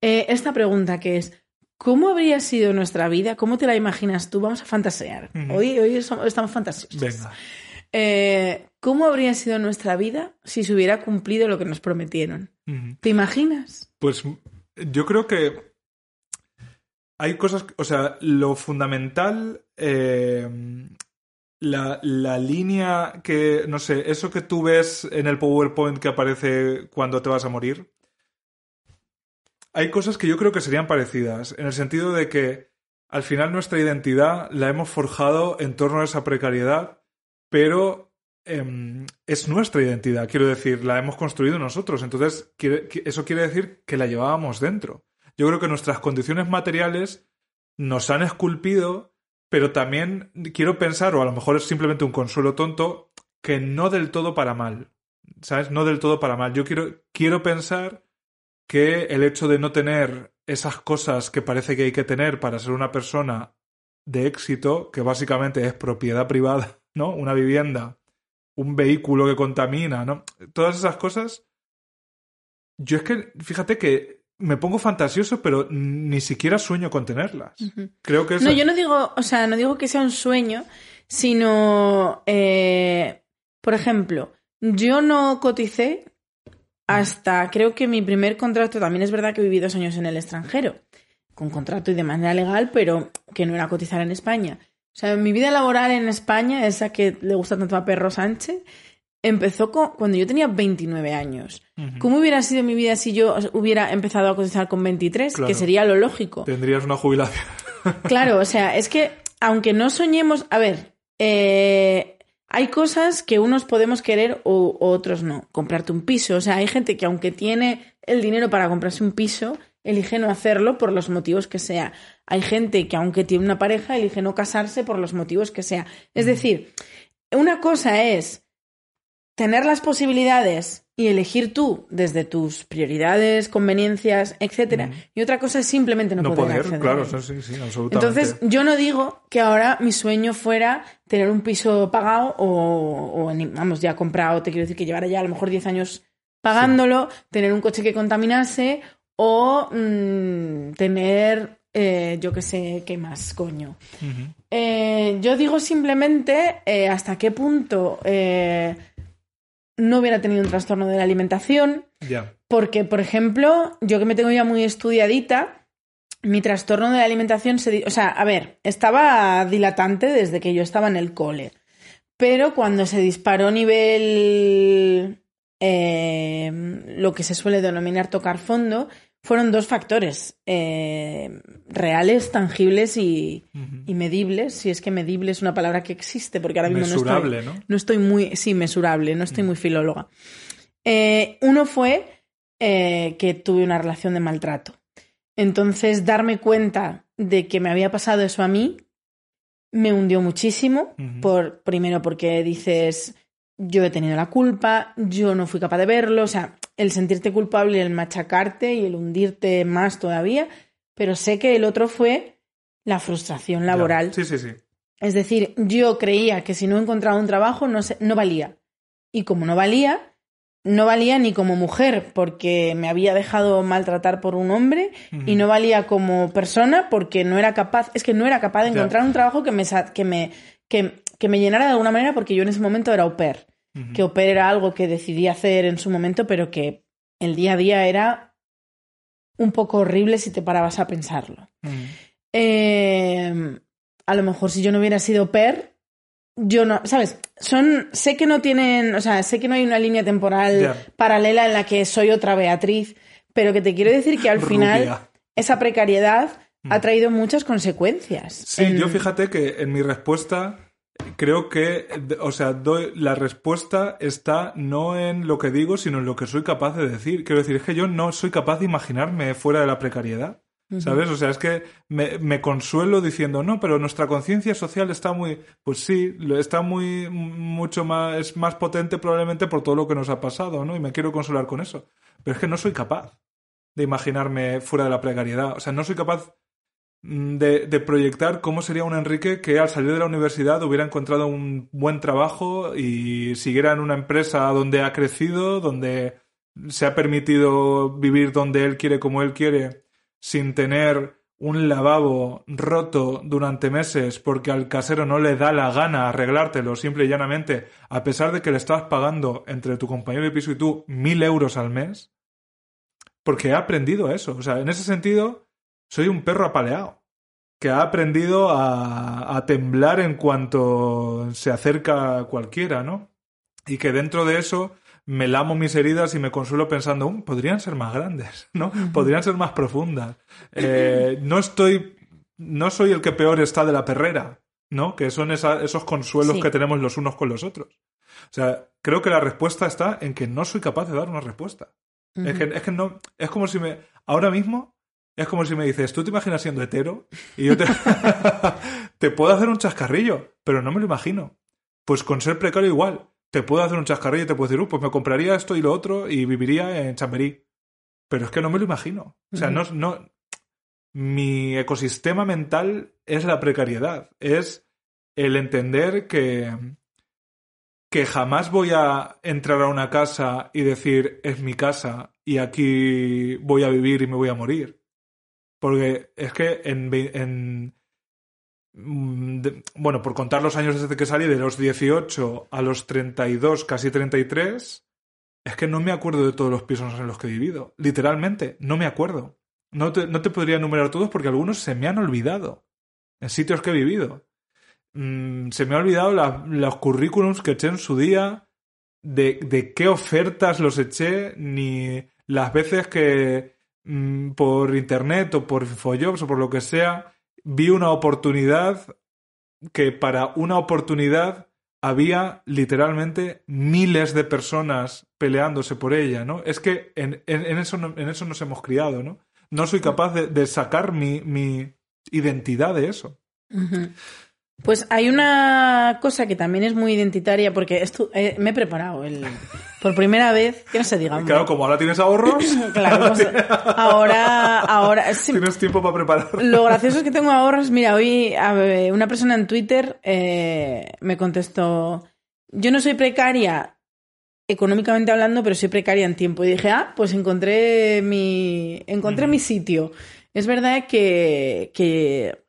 eh, esta pregunta que es, ¿cómo habría sido nuestra vida? ¿Cómo te la imaginas tú? Vamos a fantasear. Hoy, hoy somos- estamos fantasiosos. Venga. Eh, ¿Cómo habría sido nuestra vida si se hubiera cumplido lo que nos prometieron? ¿Te imaginas? Pues yo creo que hay cosas, o sea, lo fundamental, eh, la, la línea que, no sé, eso que tú ves en el PowerPoint que aparece cuando te vas a morir, hay cosas que yo creo que serían parecidas, en el sentido de que al final nuestra identidad la hemos forjado en torno a esa precariedad, pero em, es nuestra identidad, quiero decir, la hemos construido nosotros, entonces eso quiere decir que la llevábamos dentro. Yo creo que nuestras condiciones materiales nos han esculpido, pero también quiero pensar, o a lo mejor es simplemente un consuelo tonto, que no del todo para mal. ¿Sabes? No del todo para mal. Yo quiero, quiero pensar que el hecho de no tener esas cosas que parece que hay que tener para ser una persona de éxito, que básicamente es propiedad privada, ¿no? Una vivienda, un vehículo que contamina, ¿no? Todas esas cosas. Yo es que, fíjate que me pongo fantasioso, pero ni siquiera sueño con tenerlas. Creo que es. No, yo no digo, o sea, no digo que sea un sueño, sino, eh, por ejemplo, yo no coticé hasta, creo que mi primer contrato, también es verdad que viví dos años en el extranjero, con contrato y de manera legal, pero que no era cotizar en España. O sea, mi vida laboral en España, esa que le gusta tanto a Perro Sánchez, empezó co- cuando yo tenía 29 años. ¿Cómo hubiera sido mi vida si yo hubiera empezado a cotizar con 23? Claro. Que sería lo lógico. Tendrías una jubilación. Claro, o sea, es que aunque no soñemos, a ver, eh, hay cosas que unos podemos querer o, o otros no. Comprarte un piso, o sea, hay gente que aunque tiene el dinero para comprarse un piso, elige no hacerlo por los motivos que sea. Hay gente que aunque tiene una pareja, elige no casarse por los motivos que sea. Es decir, una cosa es tener las posibilidades y elegir tú desde tus prioridades, conveniencias, etcétera, y otra cosa es simplemente no, No poder, claro, sí, sí, absolutamente. Entonces, yo no digo que ahora mi sueño fuera tener un piso pagado o, o vamos, ya comprado, te quiero decir que llevara ya a lo mejor 10 años pagándolo, tener un coche que contaminase o mm, tener, eh, yo qué sé, qué más, coño. Eh, yo digo simplemente eh, hasta qué punto no hubiera tenido un trastorno de la alimentación, Ya. porque, por ejemplo, yo que me tengo ya muy estudiadita, mi trastorno de la alimentación se... O sea, a ver, estaba dilatante desde que yo estaba en el cole. Pero cuando se disparó nivel... eh, lo que se suele denominar tocar fondo, fueron dos factores eh, reales, tangibles y, medibles, si es que medible es una palabra que existe, porque ahora mismo Mesurable, no estoy, ¿no? no estoy muy, sí, mesurable, no estoy muy filóloga. Eh, uno fue eh, que tuve una relación de maltrato. Entonces, darme cuenta de que me había pasado eso a mí me hundió muchísimo. Por, primero porque dices, yo he tenido la culpa, yo no fui capaz de verlo, o sea, el sentirte culpable, el machacarte y el hundirte más todavía, pero sé que el otro fue la frustración laboral. Ya. Sí, sí, sí. Es decir, yo creía que si no encontraba un trabajo no, se- no valía. Y como no valía, no valía ni como mujer porque me había dejado maltratar por un hombre y no valía como persona porque no era capaz, es que no era capaz de Ya. encontrar un trabajo que me, que me, que, que me llenara de alguna manera porque yo en ese momento era au pair. Que au pair era algo que decidí hacer en su momento, pero que el día a día era un poco horrible si te parabas a pensarlo. Eh, a lo mejor si yo no hubiera sido per, yo no, ¿sabes? Son, sé que no tienen, o sea, sé que no hay una línea temporal paralela en la que soy otra Beatriz, pero que te quiero decir que al final esa precariedad ha traído muchas consecuencias. Sí, En- yo fíjate que en mi respuesta creo que, o sea, doy, la respuesta está no en lo que digo, sino en lo que soy capaz de decir. Quiero decir, es que yo no soy capaz de imaginarme fuera de la precariedad. ¿Sabes? O sea, es que me, me consuelo diciendo, no, pero nuestra conciencia social está muy, pues sí, está muy, mucho más, es más potente probablemente por todo lo que nos ha pasado, ¿no? Y me quiero consolar con eso. Pero es que no soy capaz de imaginarme fuera de la precariedad. O sea, no soy capaz de, de proyectar cómo sería un Enrique que al salir de la universidad hubiera encontrado un buen trabajo y siguiera en una empresa donde ha crecido, donde se ha permitido vivir donde él quiere, como él quiere, sin tener un lavabo roto durante meses porque al casero no le da la gana arreglártelo simple y llanamente, a pesar de que le estás pagando entre tu compañero de piso y tú mil euros al mes, porque he aprendido eso. O sea, en ese sentido, soy un perro apaleado. que ha aprendido a, a temblar en cuanto se acerca cualquiera, ¿no? Y que dentro de eso me lamo mis heridas y me consuelo pensando, "Um, podrían ser más grandes, ¿no? Podrían ser más profundas. Eh, no estoy, no soy el que peor está de la perrera, ¿no? Que son esa- esos consuelos Sí. que tenemos los unos con los otros. O sea, creo que la respuesta está en que no soy capaz de dar una respuesta. Es que, es que no, es como si me, ahora mismo, es como si me dices, tú te imaginas siendo hetero y yo te, te puedo hacer un chascarrillo, pero no me lo imagino. Pues con ser precario igual, te puedo hacer un chascarrillo y te puedo decir, "Uh, pues me compraría esto y lo otro y viviría en Chamberí. Pero es que no me lo imagino. O sea, no, no, mi ecosistema mental es la precariedad, es el entender que, que jamás voy a entrar a una casa y decir es mi casa y aquí voy a vivir y me voy a morir. Porque es que en, mm, bueno, por contar los años desde que salí, de los 18 a los 32, casi 33, es que no me acuerdo de todos los pisos en los que he vivido. Literalmente, no me acuerdo. No te, no te podría enumerar todos porque algunos se me han olvidado en sitios que he vivido. Mm, se me ha olvidado los currículums que eché en su día, de, de qué ofertas los eché, ni las veces que mm, por internet o por Infojobs o por lo que sea, vi una oportunidad que para una oportunidad había literalmente miles de personas peleándose por ella, ¿no? Es que en, en- eso, en eso nos hemos criado, ¿no? No soy capaz de, sacar mi, mi identidad de eso. Pues hay una cosa que también es muy identitaria, porque esto, eh, me he preparado el, por primera vez, que no se diga. Claro, como ahora tienes ahorros, Claro, pues, ahora, ahora, sí, tienes tiempo para preparar. Lo gracioso es que tengo ahorros. Mira, hoy a una persona en Twitter eh, me contestó: Yo no soy precaria económicamente hablando, pero soy precaria en tiempo. Y dije, ah, pues encontré mi, encontré mi sitio. Es verdad que, que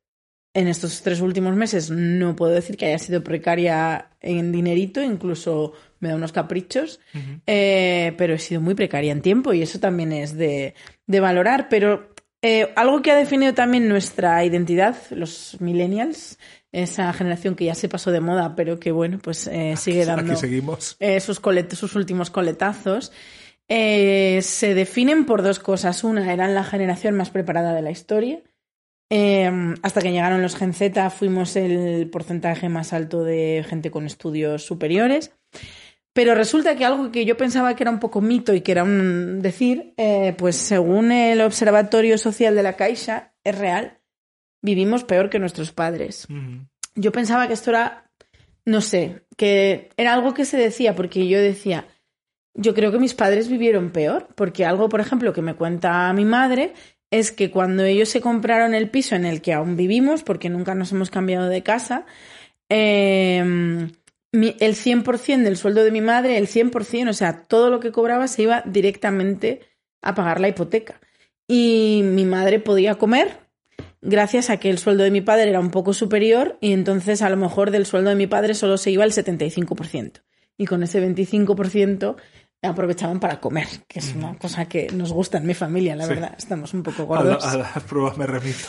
en estos tres últimos meses no puedo decir que haya sido precaria en dinerito, incluso me da unos caprichos, eh, pero he sido muy precaria en tiempo y eso también es de, de valorar. Pero eh, algo que ha definido también nuestra identidad, los millennials, esa generación que ya se pasó de moda, pero que bueno, pues eh, sigue dando Aquí seguimos. sus, colet- sus últimos coletazos, se definen por dos cosas. Una, eran la generación más preparada de la historia. Eh, hasta que llegaron los Gen Z, fuimos el porcentaje más alto de gente con estudios superiores. Pero resulta que algo que yo pensaba que era un poco mito y que era un decir, eh, pues según el Observatorio Social de la Caixa, es real. Vivimos peor que nuestros padres yo pensaba que esto era, no sé, que era algo que se decía, porque yo decía, yo creo que mis padres vivieron peor, porque algo, por ejemplo, que me cuenta mi madre es que cuando ellos se compraron el piso en el que aún vivimos, porque nunca nos hemos cambiado de casa, eh, el 100% del sueldo de mi madre, el 100%, o sea, todo lo que cobraba se iba directamente a pagar la hipoteca. Y mi madre podía comer gracias a que el sueldo de mi padre era un poco superior y entonces a lo mejor del sueldo de mi padre solo se iba el 75%. Y con ese 25% aprovechaban para comer, que es una cosa que nos gusta en mi familia, la Sí. verdad. Estamos un poco A, la- gordos. a las pruebas me remito.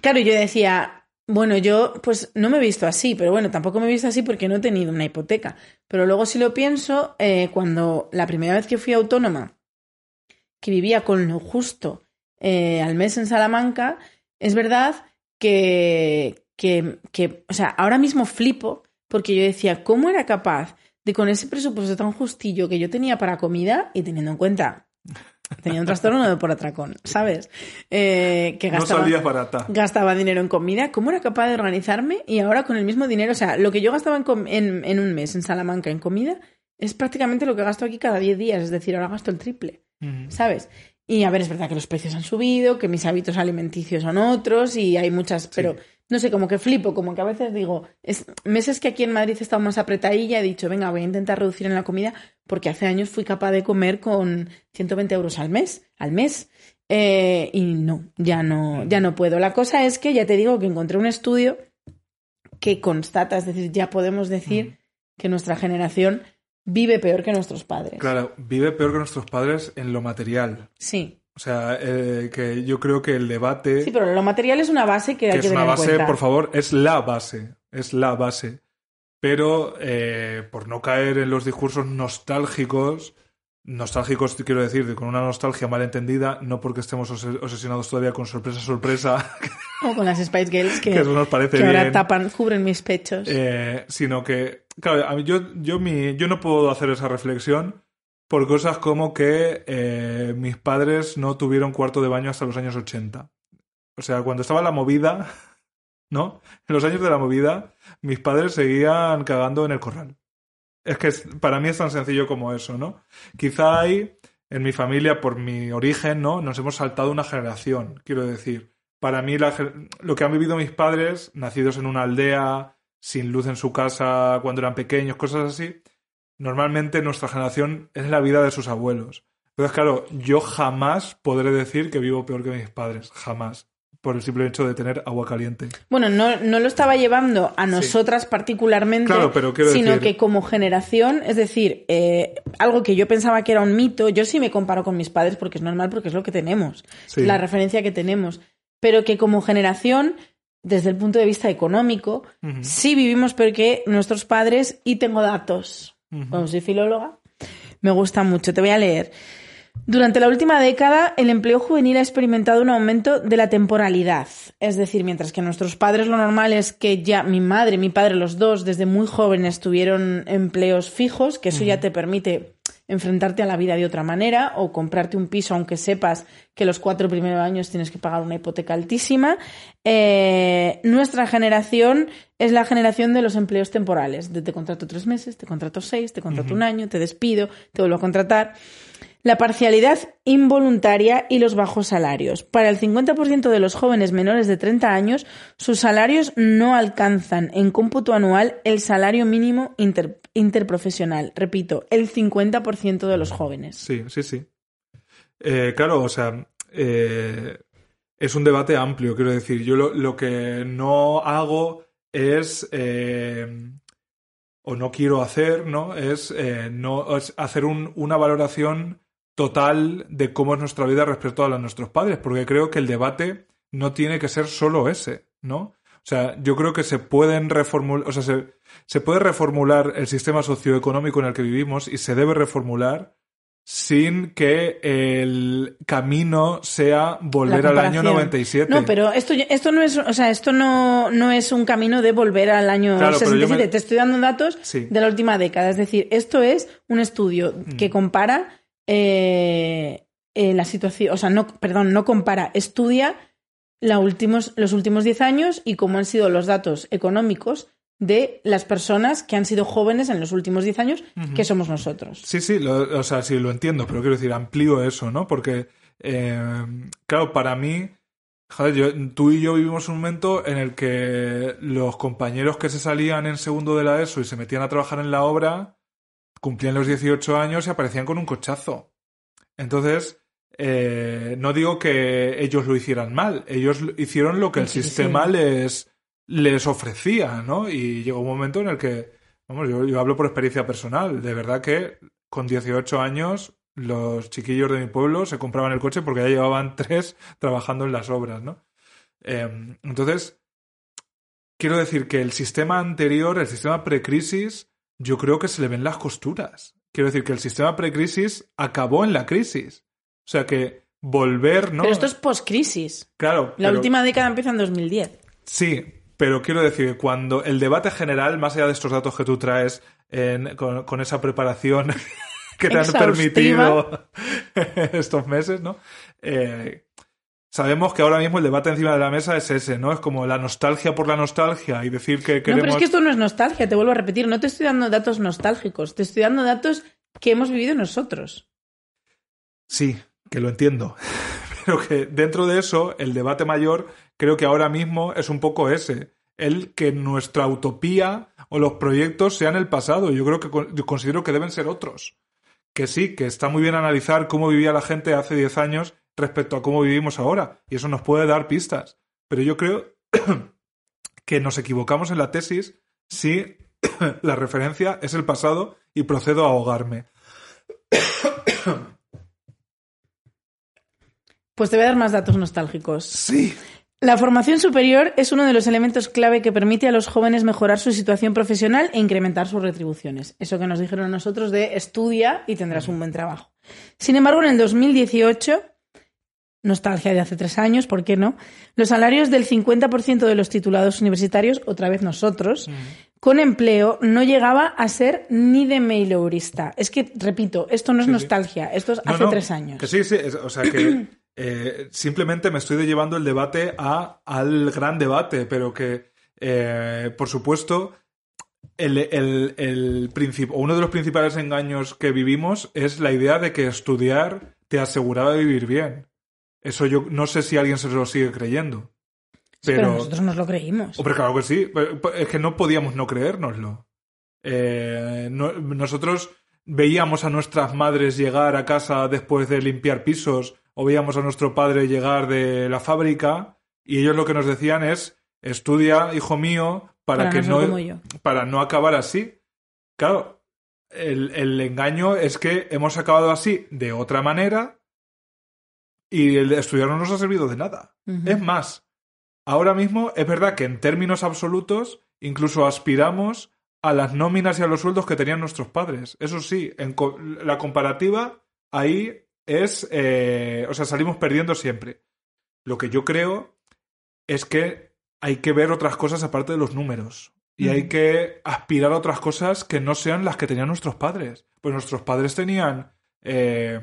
Claro, yo decía, bueno, yo pues no me he visto así, pero bueno, tampoco me he visto así porque no he tenido una hipoteca. Pero luego si lo pienso, eh, cuando la primera vez que fui autónoma, que vivía con lo justo eh, al mes en Salamanca, es verdad que, que, que, o sea, ahora mismo flipo porque yo decía, ¿cómo era capaz de con ese presupuesto tan justillo que yo tenía para comida y teniendo en cuenta, tenía un trastorno de por atracón, ¿sabes? Eh, que No gastaba salías barata. gastaba dinero en comida, ¿cómo era capaz de organizarme? Y ahora con el mismo dinero, o sea, lo que yo gastaba en, en, en un mes en Salamanca en comida es prácticamente lo que gasto aquí cada 10 días, es decir, ahora gasto el triple. ¿sabes? Y a ver, es verdad que los precios han subido, que mis hábitos alimenticios son otros y hay muchas, pero no sé, como que flipo, como que a veces digo, es, meses que aquí en Madrid he estado más apretadilla, he dicho, venga, voy a intentar reducir en la comida porque hace años fui capaz de comer con 120 euros al mes, al mes. Eh, y no, ya no, ya no puedo. La cosa es que ya te digo que encontré un estudio que constata, es decir, ya podemos decir que nuestra generación vive peor que nuestros padres. Claro, vive peor que nuestros padres en lo material. Sí. O sea, eh, que yo creo que el debate, Sí, pero lo material es una base que, hay que que es una tener en base, cuenta. por favor, es la base, es la base. Pero eh, por no caer en los discursos nostálgicos, nostálgicos quiero decir, de- con una nostalgia mal entendida, no porque estemos obses- obsesionados todavía con sorpresa, sorpresa, O con las Spice Girls que, que eso nos parece que ahora bien. tapan, cubren mis pechos. Eh, sino que, claro, a mí yo, yo, mi, yo no puedo hacer esa reflexión por cosas como que eh, mis padres no tuvieron cuarto de baño hasta los años 80. O sea, cuando estaba la movida, ¿no? En los años de la movida, mis padres seguían cagando en el corral. Es que para mí es tan sencillo como eso, ¿no? Quizá hay, en mi familia, por mi origen, ¿no? Nos hemos saltado una generación, quiero decir. Para mí, la lo que han vivido mis padres, nacidos en una aldea, sin luz en su casa cuando eran pequeños, cosas así, normalmente nuestra generación es la vida de sus abuelos. Entonces, claro, yo jamás podré decir que vivo peor que mis padres, jamás, por el simple hecho de tener agua caliente. Bueno, no, no lo estaba llevando a nosotras particularmente, Claro, pero quiero sino decir- que como generación, es decir, eh, algo que yo pensaba que era un mito, yo sí me comparo con mis padres porque es normal, porque es lo que tenemos, Sí. la referencia que tenemos, pero que como generación, desde el punto de vista económico, sí vivimos peor que nuestros padres y tengo datos. Como soy filóloga, me gusta mucho. Te voy a leer. Durante la última década, el empleo juvenil ha experimentado un aumento de la temporalidad. Es decir, mientras que nuestros padres lo normal es que ya mi madre, mi padre, los dos, desde muy jóvenes tuvieron empleos fijos, que eso ya te permite enfrentarte a la vida de otra manera o comprarte un piso aunque sepas que los cuatro primeros años tienes que pagar una hipoteca altísima. Eh, nuestra generación es la generación de los empleos temporales. De te contrato tres meses, te contrato seis, te contrato un año, te despido, te vuelvo a contratar. La parcialidad involuntaria y los bajos salarios. Para el 50% de los jóvenes menores de 30 años, sus salarios no alcanzan en cómputo anual el salario mínimo inter- interprofesional. Repito, el 50% de los jóvenes. Sí, sí, sí. Eh, claro, o sea, eh, es un debate amplio, quiero decir. Yo lo, que no hago es, eh, o no quiero hacer, ¿no? Es, no, es hacer un- una valoración total de cómo es nuestra vida respecto a la de nuestros padres, porque creo que el debate no tiene que ser solo ese, ¿no? O sea, yo creo que se pueden reformular, o sea, se, se puede reformular el sistema socioeconómico en el que vivimos y se debe reformular sin que el camino sea volver al año comparación. 97. No, pero esto, esto no es, o sea, esto no, no es un camino de volver al año Claro, pero yo 67. me- Te estoy dando datos Sí. de la última década. Es decir, esto es un estudio Mm. que compara eh, eh, la situación, o sea, no, perdón, no compara, estudia la últimos, los últimos 10 años y cómo han sido los datos económicos de las personas que han sido jóvenes en los últimos 10 años, que somos nosotros. Sí, sí, lo- o sea, sí, lo entiendo, pero quiero decir, amplío eso, ¿no? Porque, eh, claro, para mí, joder, yo- tú y yo vivimos un momento en el que los compañeros que se salían en segundo de la ESO y se metían a trabajar en la obra, cumplían los 18 años y aparecían con un cochazo. Entonces, eh, no digo que ellos lo hicieran mal, ellos lo- hicieron lo que el sí, sistema sí. les, les ofrecía, ¿no? Y llegó un momento en el que, vamos, yo, yo hablo por experiencia personal, de verdad que con 18 años los chiquillos de mi pueblo se compraban el coche porque ya llevaban tres trabajando en las obras, ¿no? Eh, entonces, quiero decir que el sistema anterior, el sistema precrisis, yo creo que se le ven las costuras. Quiero decir que el sistema precrisis acabó en la crisis. O sea que volver, ¿no? Pero esto es post-crisis. Claro. La pero- última década empieza en 2010. Sí, pero quiero decir que cuando el debate general, más allá de estos datos que tú traes en- con, con esa preparación que te han permitido estos meses, ¿no? Eh, sabemos que ahora mismo el debate encima de la mesa es ese, ¿no? Es como la nostalgia por la nostalgia y decir que No, queremos... pero es que esto no es nostalgia, te vuelvo a repetir. No te estoy dando datos nostálgicos, te estoy dando datos que hemos vivido nosotros. Sí, que lo entiendo. Pero que dentro de eso, el debate mayor creo que ahora mismo es un poco ese. El que nuestra utopía o los proyectos sean el pasado. Yo creo que yo considero que deben ser otros. Que sí, que está muy bien analizar cómo vivía la gente hace 10 años respecto a cómo vivimos ahora. Y eso nos puede dar pistas. Pero yo creo que nos equivocamos en la tesis si la referencia es el pasado y procedo a ahogarme. Pues te voy a dar más datos nostálgicos. Sí. La formación superior es uno de los elementos clave que permite a los jóvenes mejorar su situación profesional e incrementar sus retribuciones. Eso que nos dijeron a nosotros de estudia y tendrás un buen trabajo. Sin embargo, en el 2018, nostalgia de hace tres años, ¿por qué no? Los salarios del 50% de los titulados universitarios, otra vez nosotros, con empleo no llegaba a ser ni de maileurista. Es que, repito, esto no es Sí, nostalgia, esto es No, hace no, tres años. Que sí, sí. es- o sea que eh, simplemente me estoy llevando el debate a, al gran debate, pero que, eh, por supuesto, el, el, el princip- o uno de los principales engaños que vivimos es la idea de que estudiar te aseguraba vivir bien. Eso yo no sé si alguien se lo sigue creyendo. Pero, Pero, nosotros nos lo creímos. Hombre, claro que sí. Pero- pero Es que no podíamos no creérnoslo. Eh, no- nosotros veíamos a nuestras madres llegar a casa después de limpiar pisos o veíamos a nuestro padre llegar de la fábrica y ellos lo que nos decían es estudia, hijo mío, para, Para que no para no acabar así. Claro, el, el engaño es que hemos acabado así de otra manera y el estudiar no nos ha servido de nada. Es más, ahora mismo es verdad que en términos absolutos incluso aspiramos a las nóminas y a los sueldos que tenían nuestros padres. Eso sí, en co- la comparativa ahí es, eh, o sea, salimos perdiendo siempre. Lo que yo creo es que hay que ver otras cosas aparte de los números. Y hay que aspirar a otras cosas que no sean las que tenían nuestros padres. Pues nuestros padres tenían eh,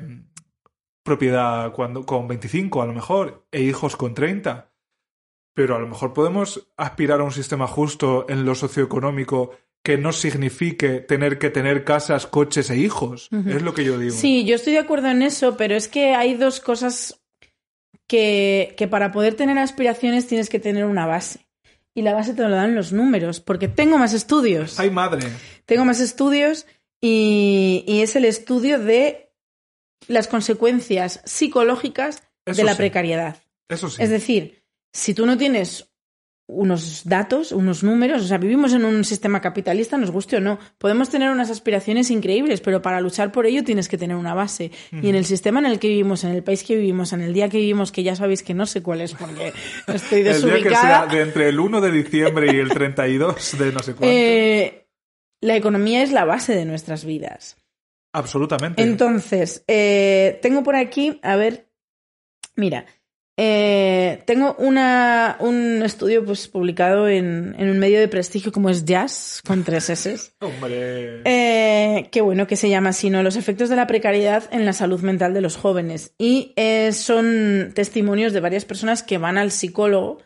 propiedad cuando, con 25 a lo mejor e hijos con 30. Pero a lo mejor podemos aspirar a un sistema justo en lo socioeconómico que no signifique tener que tener casas, coches e hijos. Es lo que yo digo. Sí, yo estoy de acuerdo en eso, pero es que hay dos cosas que, que para poder tener aspiraciones tienes que tener una base. Y la base te lo dan los números, porque tengo más estudios. Ay, madre. Tengo más estudios y, y es el estudio de las consecuencias psicológicas Eso de la sí. precariedad. Eso sí. Es decir, si tú no tienes unos datos, unos números, o sea, vivimos en un sistema capitalista, nos guste o no, podemos tener unas aspiraciones increíbles, pero para luchar por ello tienes que tener una base. Y en el sistema en el que vivimos, en el país que vivimos, en el día que vivimos, que ya sabéis que no sé cuál es porque estoy el día que sea desubicada, de entre el 1 de diciembre y el 32 de no sé cuánto. eh, la economía es la base de nuestras vidas. Absolutamente. Entonces, eh, tengo por aquí, a ver, mira, eh, tengo una, un estudio pues, publicado en, en un medio de prestigio como es Jazz, con tres S. Hombre. Eh, que bueno, que se llama así, ¿no? Los efectos de la precariedad en la salud mental de los jóvenes. Y eh, son testimonios de varias personas que van al psicólogo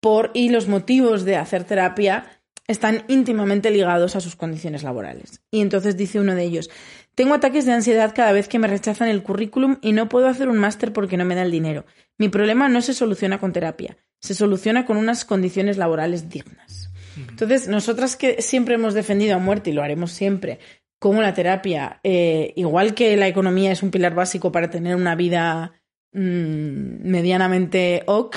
por y los motivos de hacer terapia están íntimamente ligados a sus condiciones laborales. Y entonces dice uno de ellos, tengo ataques de ansiedad cada vez que me rechazan el currículum y no puedo hacer un máster porque no me da el dinero. Mi problema no se soluciona con terapia, se soluciona con unas condiciones laborales dignas. Entonces, nosotras que siempre hemos defendido a muerte y lo haremos siempre, como la terapia, eh, igual que la economía es un pilar básico para tener una vida mm, medianamente ok,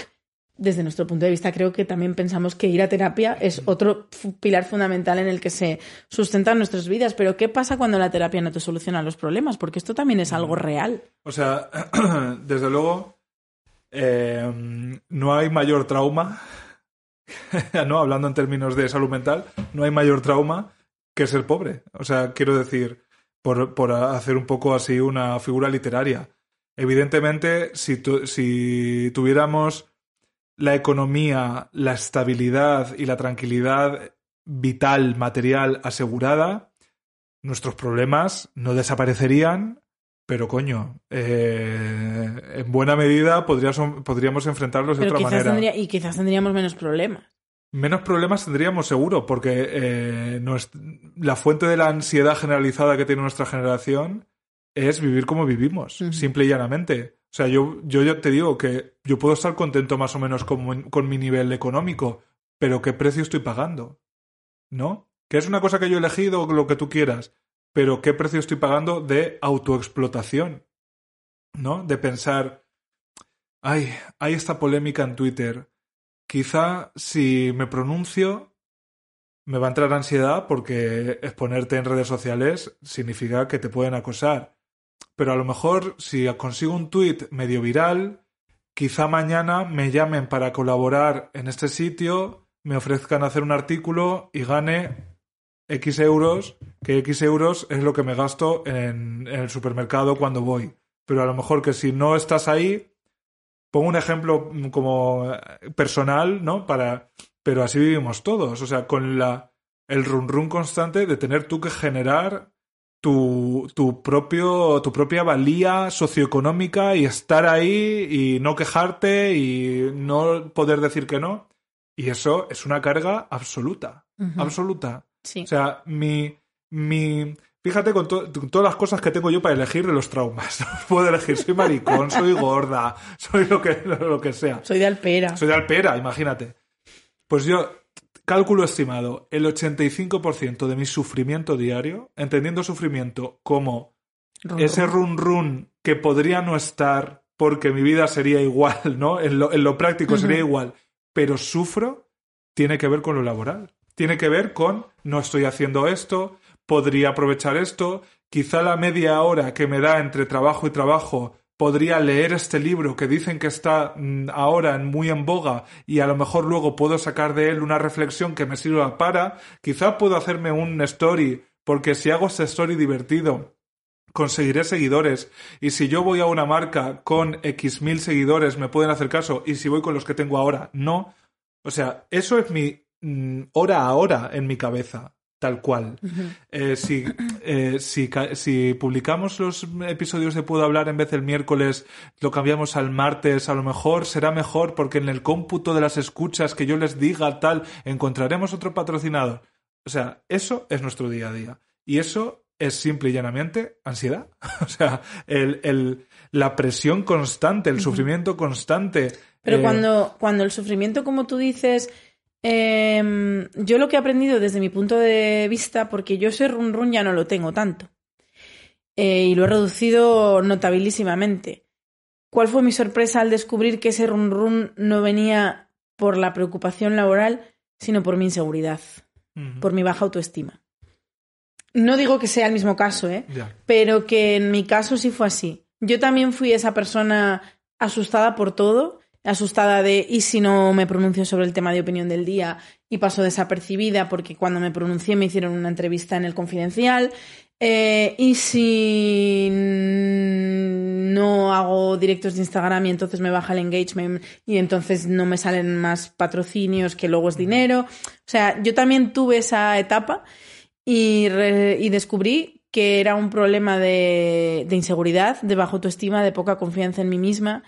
desde nuestro punto de vista creo que también pensamos que ir a terapia es otro pilar fundamental en el que se sustentan nuestras vidas. Pero ¿qué pasa cuando la terapia no te soluciona los problemas? Porque esto también es algo real. O sea, desde luego, eh, no hay mayor trauma, no hablando en términos de salud mental, no hay mayor trauma que ser pobre. O sea, quiero decir, por, por hacer un poco así una figura literaria. Evidentemente, si, tu- si tuviéramos la economía, la estabilidad y la tranquilidad vital, material asegurada, nuestros problemas no desaparecerían, pero coño, eh, en buena medida podríamos enfrentarlos de Pero otra manera. tendría, y quizás tendríamos menos problemas. Menos problemas tendríamos seguro, porque eh, la fuente de la ansiedad generalizada que tiene nuestra generación es vivir como vivimos, simple y llanamente. O sea, yo, yo ya te digo que yo puedo estar contento más o menos con, con mi nivel económico, pero ¿qué precio estoy pagando? ¿No? Que es una cosa que yo he elegido, lo que tú quieras, pero ¿qué precio estoy pagando de autoexplotación? ¿No? De pensar, ay, hay esta polémica en Twitter. Quizá si me pronuncio me va a entrar ansiedad porque exponerte en redes sociales significa que te pueden acosar. Pero a lo mejor si consigo un tweet medio viral, quizá mañana me llamen para colaborar en este sitio, me ofrezcan hacer un artículo y gane X euros, que X euros es lo que me gasto en, el supermercado cuando voy. Pero a lo mejor que si no estás ahí, pongo un ejemplo como eh, personal, ¿no? Para, pero así vivimos todos, o sea, con la el run run constante de tener tú que generar tu, tu propio tu propia valía socioeconómica y estar ahí y no quejarte y no poder decir que no. Y eso es una carga absoluta, absoluta. Sí. O sea, mi, mi, fíjate con, to- con todas las cosas que tengo yo para elegir de los traumas. Puedo elegir, soy maricón, soy gorda, soy lo que, lo que sea. Soy de Alpera. Soy de Alpera, imagínate. Pues yo, cálculo estimado, el 85% de mi sufrimiento diario, entendiendo sufrimiento como ese run run que podría no estar porque mi vida sería igual, ¿no? En lo, en lo práctico sería igual, pero sufro, tiene que ver con lo laboral. Tiene que ver con no estoy haciendo esto, podría aprovechar esto, quizá la media hora que me da entre trabajo y trabajo podría leer este libro que dicen que está mm, ahora muy en boga y a lo mejor luego puedo sacar de él una reflexión que me sirva para, quizá puedo hacerme un story, porque si hago este story divertido, conseguiré seguidores. Y si yo voy a una marca con X mil seguidores me pueden hacer caso. Y si voy con los que tengo ahora no. O sea, eso es mi mm, hora a hora en mi cabeza, tal cual. Eh, si, eh, si, si publicamos los episodios de Puedo Hablar en vez del miércoles, lo cambiamos al martes, a lo mejor será mejor porque en el cómputo de las escuchas que yo les diga tal, encontraremos otro patrocinador. O sea, eso es nuestro día a día. Y eso es simple y llanamente ansiedad. o sea, el, el- la presión constante, el sufrimiento constante. Pero eh, cuando, cuando el sufrimiento, como tú dices, em, yo lo que he aprendido desde mi punto de vista, porque yo ese run run ya no lo tengo tanto. Eh, y lo he reducido notabilísimamente. ¿Cuál fue mi sorpresa al descubrir que ese run run no venía por la preocupación laboral, sino por mi inseguridad, por mi baja autoestima? No digo que sea el mismo caso, ¿eh? pero que en mi caso sí fue así. Yo también fui esa persona asustada por todo, asustada de y si no me pronuncio sobre el tema de opinión del día y paso desapercibida porque cuando me pronuncié me hicieron una entrevista en el confidencial. Eh, y si no hago directos de Instagram y entonces me baja el engagement y entonces no me salen más patrocinios que luego es dinero. O sea, yo también tuve esa etapa y, re- y descubrí que era un problema de, de inseguridad, de baja autoestima, de poca confianza en mí misma.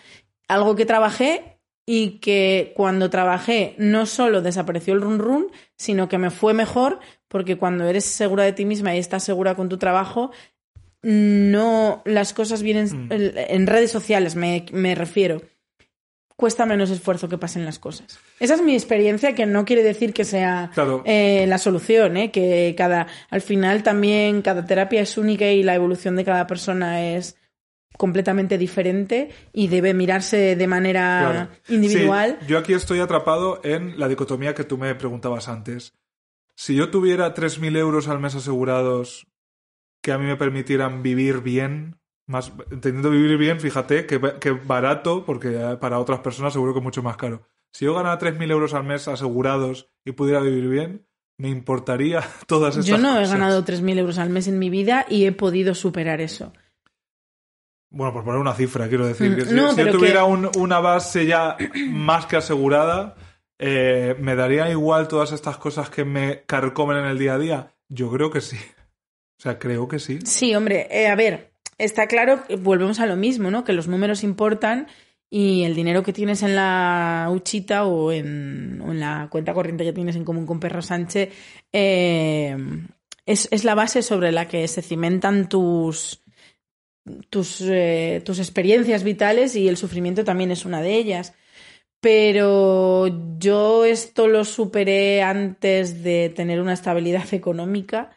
Algo que trabajé y que cuando trabajé no solo desapareció el run run, sino que me fue mejor porque cuando eres segura de ti misma y estás segura con tu trabajo, no las cosas vienen Mm. en, redes sociales, me, me refiero. Cuesta menos esfuerzo que pasen las cosas. Esa es mi experiencia, que no quiere decir que sea Claro. eh, la solución, ¿eh? que cada, al final también cada terapia es única y la evolución de cada persona es completamente diferente y debe mirarse de manera Claro. individual. Sí, yo aquí estoy atrapado en la dicotomía que tú me preguntabas antes. Si yo tuviera 3.000 euros al mes asegurados que a mí me permitieran vivir bien, más entendiendo vivir bien, fíjate que, que barato, porque para otras personas seguro que es mucho más caro. Si yo ganara 3.000 euros al mes asegurados y pudiera vivir bien, me importaría todas estas Yo no he ganado 3.000 euros al mes en mi vida y he podido superar eso. Bueno, por poner una cifra, quiero decir. Mm, Que si, no, si yo tuviera que- un- una base ya más que asegurada, eh, ¿me daría igual todas estas cosas que me carcomen en el día a día? Yo creo que sí. O sea, creo que sí. Sí, hombre, eh, a ver, está claro, que volvemos a lo mismo, ¿no? Que los números importan y el dinero que tienes en la huchita o en, o en la cuenta corriente que tienes en común con Perro Sánchez eh, es, es la base sobre la que se cimentan tus, tus, eh, tus experiencias vitales y el sufrimiento también es una de ellas. Pero yo esto lo superé antes de tener una estabilidad económica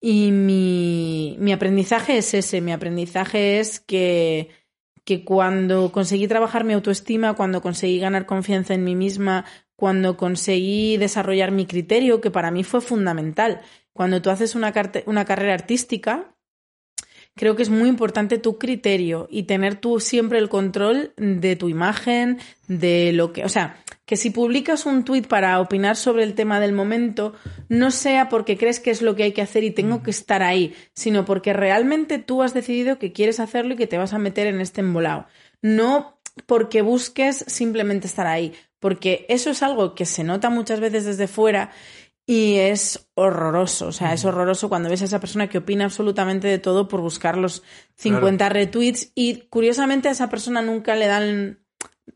y mi, mi aprendizaje es ese, mi aprendizaje es que, que cuando conseguí trabajar mi autoestima, cuando conseguí ganar confianza en mí misma, cuando conseguí desarrollar mi criterio, que para mí fue fundamental. Cuando tú haces una, una carrera artística, creo que es muy importante tu criterio y tener tú siempre el control de tu imagen, de lo que, o sea, que si publicas un tuit para opinar sobre el tema del momento, no sea porque crees que es lo que hay que hacer y tengo que estar ahí, sino porque realmente tú has decidido que quieres hacerlo y que te vas a meter en este embolado. No porque busques simplemente estar ahí, porque eso es algo que se nota muchas veces desde fuera y es horroroso, o sea, es horroroso cuando ves a esa persona que opina absolutamente de todo por buscar los 50 retweets y curiosamente a esa persona nunca le dan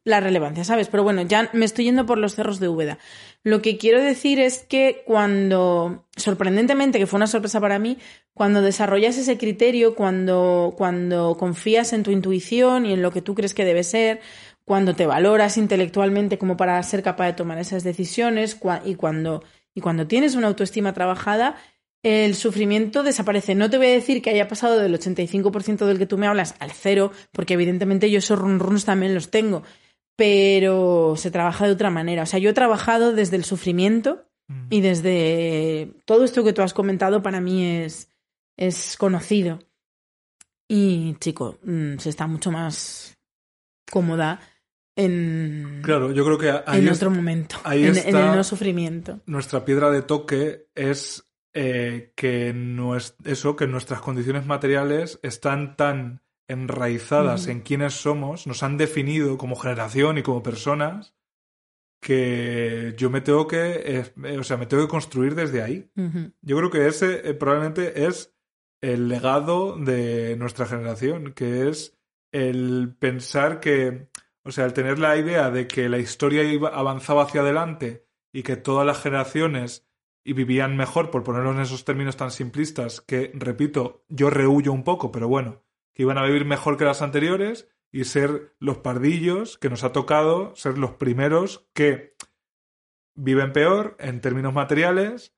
la relevancia, ¿sabes? Pero bueno, ya me estoy yendo por los cerros de Úbeda. Lo que quiero decir es que cuando, sorprendentemente, que fue una sorpresa para mí, cuando desarrollas ese criterio, cuando, cuando confías en tu intuición y en lo que tú crees que debe ser, cuando te valoras intelectualmente como para ser capaz de tomar esas decisiones y cuando, y cuando tienes una autoestima trabajada, el sufrimiento desaparece. No te voy a decir que haya pasado del 85% del que tú me hablas al cero, porque evidentemente yo esos run runs también los tengo, pero se trabaja de otra manera. O sea, yo he trabajado desde el sufrimiento y desde todo esto que tú has comentado para mí es, es conocido. Y, chico, mm, se está mucho más cómoda en, Claro, yo creo que ahí en es- otro momento, ahí en, en está- el no sufrimiento. nuestra piedra de toque es eh, que nues- eso, que nuestras condiciones materiales están tan enraizadas en quiénes somos, nos han definido como generación y como personas, que yo me tengo que, eh, o sea, me tengo que construir desde ahí. Yo creo que ese eh, probablemente es el legado de nuestra generación, que es el pensar que, o sea, el tener la idea de que la historia iba, avanzaba hacia adelante y que todas las generaciones y vivían mejor, por ponerlo en esos términos tan simplistas, que, repito, yo rehuyo un poco, pero bueno, que iban a vivir mejor que las anteriores y ser los pardillos que nos ha tocado ser los primeros que viven peor en términos materiales,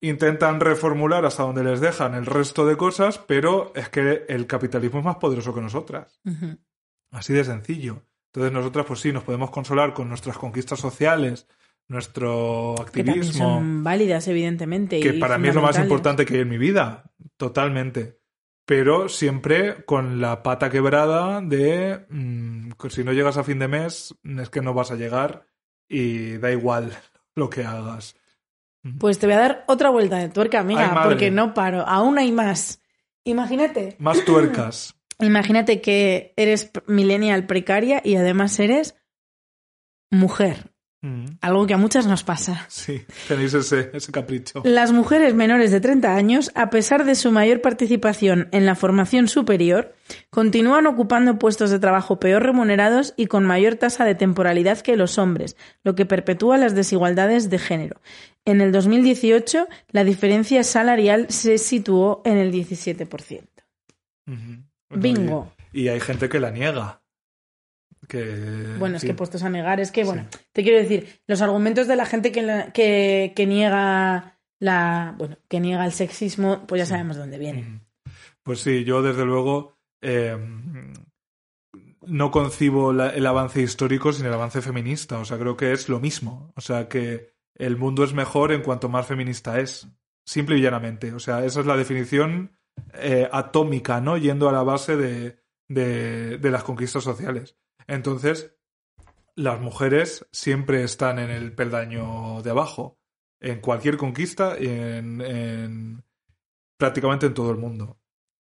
intentan reformular hasta donde les dejan el resto de cosas, pero es que el capitalismo es más poderoso que nosotras. Así de sencillo. Entonces nosotras, pues sí, nos podemos consolar con nuestras conquistas sociales, nuestro Que también activismo, son válidas, evidentemente. que y para mí es lo más importante que hay en mi vida, totalmente. Pero siempre con la pata quebrada de mm, que si no llegas a fin de mes es que no vas a llegar y da igual lo que hagas. Pues te voy a dar otra vuelta de tuerca, amiga, Ay, porque no paro. Aún hay más. Imagínate, Más tuercas. imagínate que eres millennial precaria y además eres mujer. Mm, Algo que a muchas nos pasa. Sí, tenéis ese, ese capricho. Las mujeres menores de 30 años, a pesar de su mayor participación en la formación superior, continúan ocupando puestos de trabajo peor remunerados y con mayor tasa de temporalidad que los hombres, lo que perpetúa las desigualdades de género. En el 2018, la diferencia salarial se situó en el 17%. Ujú. Bingo. Y, y hay gente que la niega. Que, Bueno, es sí. que puestos a negar, es que, bueno, te quiero decir, los argumentos de la gente que, la- que, que niega la, bueno, que niega el sexismo, pues ya sabemos de dónde vienen. Pues sí, yo desde luego eh, no concibo la- el avance histórico sin el avance feminista. O sea, creo que es lo mismo. O sea, que el mundo es mejor en cuanto más feminista es. Simple y llanamente. O sea, esa es la definición eh, atómica, ¿no? Yendo a la base de, de, las conquistas sociales. Entonces, las mujeres siempre están en el peldaño de abajo. En cualquier conquista en, en prácticamente en todo el mundo.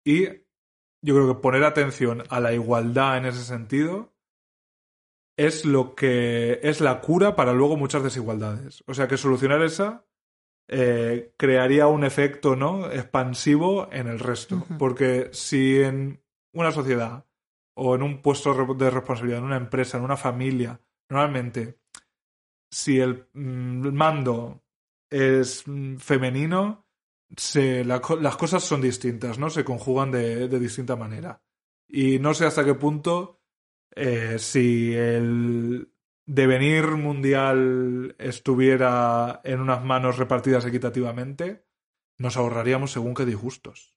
Y yo creo que poner atención a la igualdad en ese sentido es lo que es la cura para luego muchas desigualdades. O sea que solucionar esa eh, crearía un efecto ¿no? expansivo en el resto. Porque si en una sociedad o en un puesto de responsabilidad, en una empresa, en una familia, normalmente, si el mm, mando es mm, femenino, se, la las cosas son distintas, ¿no? Se conjugan de, de distinta manera. Y no sé hasta qué punto eh, si el devenir mundial estuviera en unas manos repartidas equitativamente, nos ahorraríamos según qué disgustos.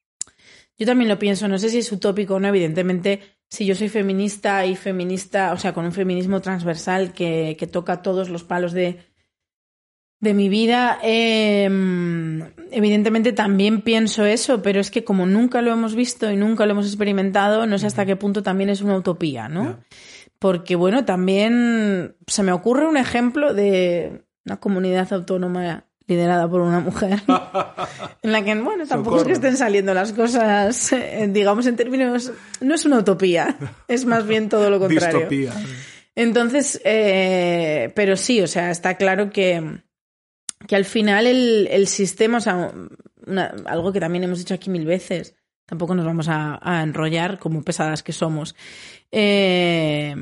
Yo también lo pienso, no sé si es utópico o no, evidentemente, si yo soy feminista y feminista, o sea, con un feminismo transversal que, que toca todos los palos de, de mi vida, eh, evidentemente también pienso eso, pero es que como nunca lo hemos visto y nunca lo hemos experimentado, no sé hasta qué punto también es una utopía, ¿no? Porque, bueno, también se me ocurre un ejemplo de una comunidad autónoma liderada por una mujer, en la que, bueno, tampoco es que estén saliendo las cosas, eh, digamos, en términos... No es una utopía, es más bien todo lo contrario. Distopía. Entonces, eh, pero sí, o sea, está claro que, que al final el, el sistema, o sea, una- algo que también hemos dicho aquí mil veces, tampoco nos vamos a, a enrollar como pesadas que somos, eh,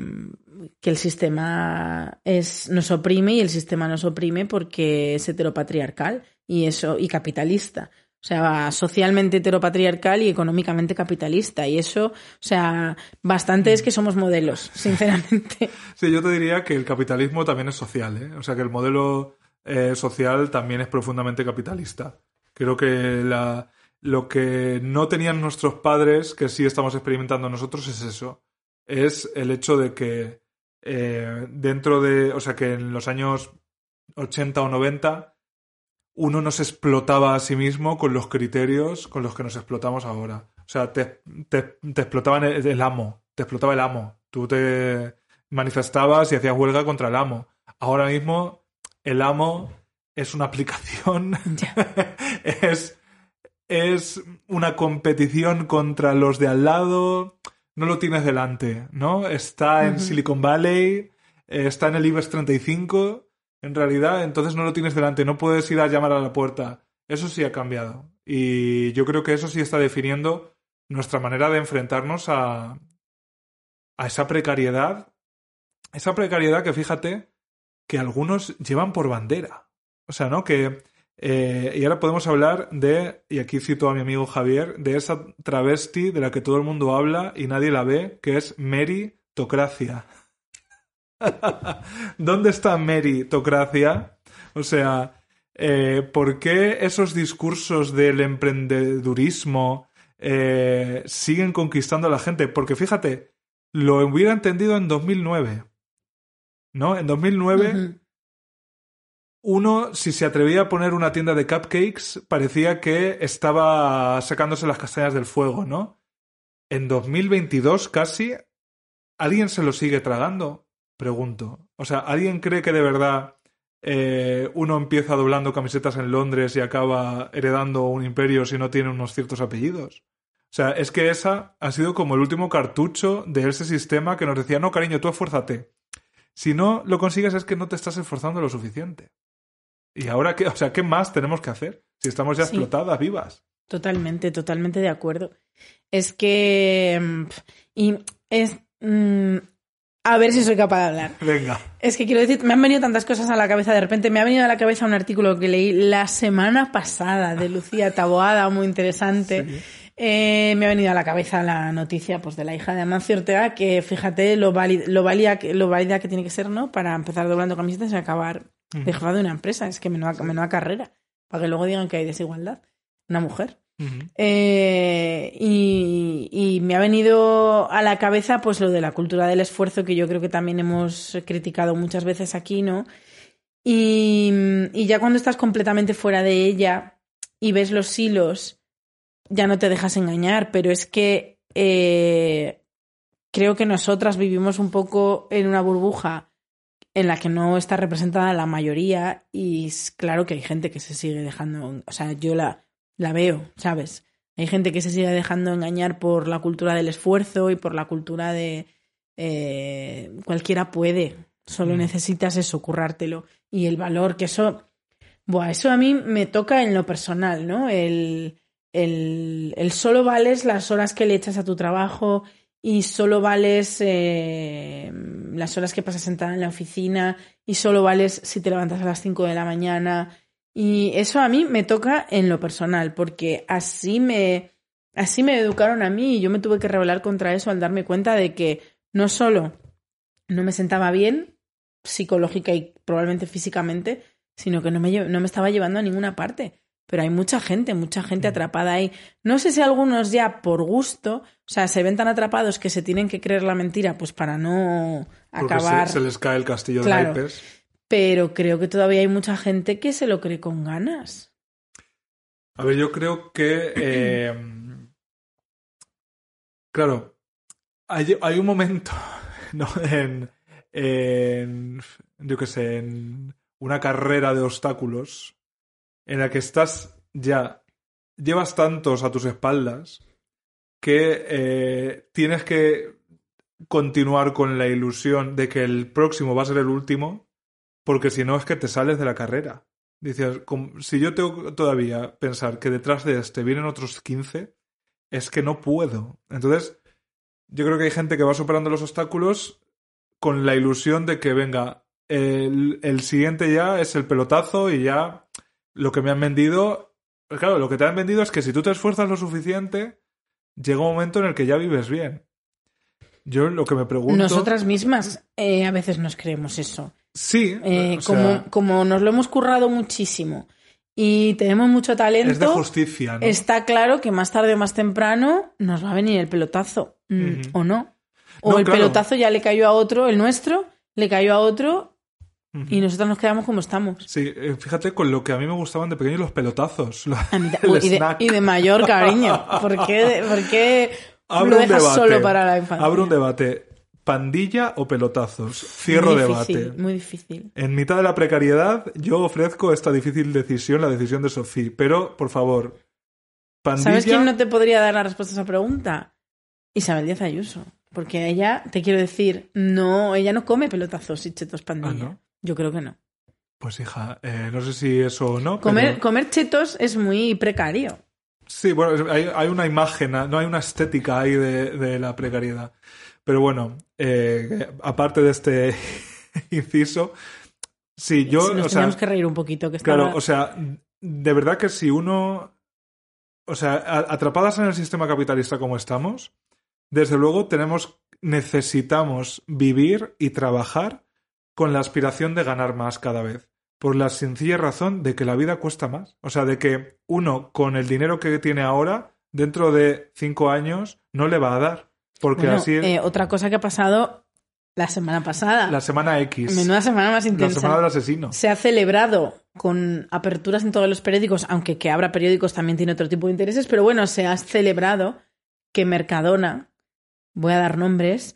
que el sistema es, nos oprime y el sistema nos oprime porque es heteropatriarcal y eso y capitalista. O sea, socialmente heteropatriarcal y económicamente capitalista. Y eso, o sea, bastante es que somos modelos, sinceramente. Sí, yo te diría que el capitalismo también es social, ¿eh? O sea, que el modelo eh, social también es profundamente capitalista. Creo que la, lo que no tenían nuestros padres, que sí estamos experimentando nosotros, es eso. Es el hecho de que eh, dentro de, o sea, que en los años 80 o 90 uno no se explotaba a sí mismo con los criterios con los que nos explotamos ahora. O sea, te, te, te explotaban el, el amo, te explotaba el amo. Tú te manifestabas y hacías huelga contra el amo. Ahora mismo el amo es una aplicación, es, es una competición contra los de al lado, no lo tienes delante, ¿no? Está en. Silicon Valley, eh, está en el IBEX 35, en realidad, entonces no lo tienes delante, no puedes ir a llamar a la puerta. Eso sí ha cambiado. Y yo creo que eso sí está definiendo nuestra manera de enfrentarnos a, a esa precariedad. Esa precariedad que fíjate que algunos llevan por bandera. O sea, ¿no? Que. Eh, y ahora podemos hablar de, y aquí cito a mi amigo Javier, de esa travesti de la que todo el mundo habla y nadie la ve, que es meritocracia. ¿Dónde está meritocracia? O sea, eh, ¿por qué esos discursos del emprendedurismo eh, siguen conquistando a la gente? Porque fíjate, lo hubiera entendido en 2009. ¿No? En 2009 Ujú. Uno, si se atrevía a poner una tienda de cupcakes, parecía que estaba sacándose las castañas del fuego, ¿no? En 2022 casi, ¿alguien se lo sigue tragando? Pregunto. O sea, ¿alguien cree que de verdad eh, uno empieza doblando camisetas en Londres y acaba heredando un imperio si no tiene unos ciertos apellidos? O sea, es que esa ha sido como el último cartucho de ese sistema que nos decía, no, cariño, tú esfuérzate. Si no lo consigues es que no te estás esforzando lo suficiente. ¿Y ahora qué? O sea, ¿qué más tenemos que hacer? Si estamos ya Sí. explotadas, vivas. Totalmente, totalmente de acuerdo. Es que. mm, Y es. mm, a ver si soy capaz de hablar. Venga. Es que quiero decir, me han venido tantas cosas a la cabeza. De repente me ha venido a la cabeza un artículo que leí la semana pasada de Lucía Taboada, muy interesante. Sí. Eh, me ha venido a la cabeza la noticia pues, de la hija de Amancio Ortega, que fíjate lo, lo, valía lo válida que tiene que ser, ¿no? Para empezar doblando camisetas y acabar de jefa de una empresa. Es que menuda, menuda carrera. Para que luego digan que hay desigualdad. Una mujer. Eh, y, y me ha venido a la cabeza pues lo de la cultura del esfuerzo que yo creo que también hemos criticado muchas veces aquí, ¿no? Y, y ya cuando estás completamente fuera de ella y ves los hilos, ya no te dejas engañar, pero es que eh, creo que nosotras vivimos un poco en una burbuja en la que no está representada la mayoría y es claro que hay gente que se sigue dejando, o sea, yo la, la veo, ¿sabes? Hay gente que se sigue dejando engañar por la cultura del esfuerzo y por la cultura de eh, cualquiera puede, solo Mm. necesitas eso, currártelo. Y el valor que eso, buah, eso a mí me toca en lo personal, ¿no? El, el, solo vales las horas que le echas a tu trabajo y solo vales eh, las horas que pasas sentada en la oficina y solo vales si te levantas a las 5 de la mañana. Y eso a mí me toca en lo personal, porque así me, así me educaron a mí y yo me tuve que rebelar contra eso al darme cuenta de que no solo no me sentaba bien psicológica y probablemente físicamente, sino que no me, no me estaba llevando a ninguna parte. Pero hay mucha gente, mucha gente atrapada ahí. No sé si algunos ya por gusto, o sea, se ven tan atrapados que se tienen que creer la mentira, pues para no Porque acabar. se, se les cae el castillo Claro. de naipes. pero creo que todavía hay mucha gente que se lo cree con ganas. A ver, yo creo que. eh, claro, hay, hay un momento, ¿no? En, en. Yo qué sé, en una carrera de obstáculos en la que estás ya. Llevas tantos a tus espaldas que eh, tienes que continuar con la ilusión de que el próximo va a ser el último, porque si no es que te sales de la carrera. Dices, si yo tengo que todavía pensar que detrás de este vienen otros 15, es que no puedo. Entonces, yo creo que hay gente que va superando los obstáculos con la ilusión de que venga, el siguiente ya es el pelotazo y ya lo que me han vendido. Claro, lo que te han vendido es que si tú te esfuerzas lo suficiente, llega un momento en el que ya vives bien. Yo lo que me pregunto. Nosotras mismas eh, a veces nos creemos eso. Sí. Eh, sea, como, como nos lo hemos currado muchísimo y tenemos mucho talento, es de justicia, ¿no? está claro que más tarde o más temprano nos va a venir el pelotazo, mm. ¿o no? O No, el claro. pelotazo ya le cayó a otro, el nuestro, le cayó a otro Y nosotros nos quedamos como estamos. Sí, eh, fíjate con lo que a mí me gustaban de pequeño los pelotazos. Uy, y, de, snack. y de mayor cariño. ¿Por qué, por qué lo dejas debate. solo para la infancia? Abro un debate. ¿Pandilla o pelotazos? Cierro muy debate. difícil, muy difícil. En mitad de la precariedad, yo ofrezco esta difícil decisión, la decisión de Sofía. Pero, por favor, pandilla. ¿Sabes quién no te podría dar la respuesta a esa pregunta? Isabel Díaz Ayuso. Porque ella, te quiero decir, no, ella no come pelotazos y chetos pandilla. Ah, ¿no? Yo creo que no. Pues hija, eh, no sé si eso o no. Comer, pero- comer chetos es muy precario. Sí, bueno, hay, hay una imagen, no hay una estética ahí de, de la precariedad. Pero bueno, eh, aparte de este inciso, sí, yo, Sí, nos o sea, tenemos que reír un poquito. Que estaba- claro, o sea, de verdad que si uno, o sea, atrapadas en el sistema capitalista como estamos, desde luego tenemos, necesitamos vivir y trabajar con la aspiración de ganar más cada vez. Por la sencilla razón de que la vida cuesta más. O sea, de que uno con el dinero que tiene ahora, dentro de cinco años, no le va a dar. Porque Bueno, así es eh, otra cosa que ha pasado la semana pasada. la semana X. Menuda semana más la intensa. semana del asesino. Se ha celebrado con aperturas en todos los periódicos, aunque que abra periódicos también tiene otro tipo de intereses, pero bueno, se ha celebrado que Mercadona, voy a dar nombres,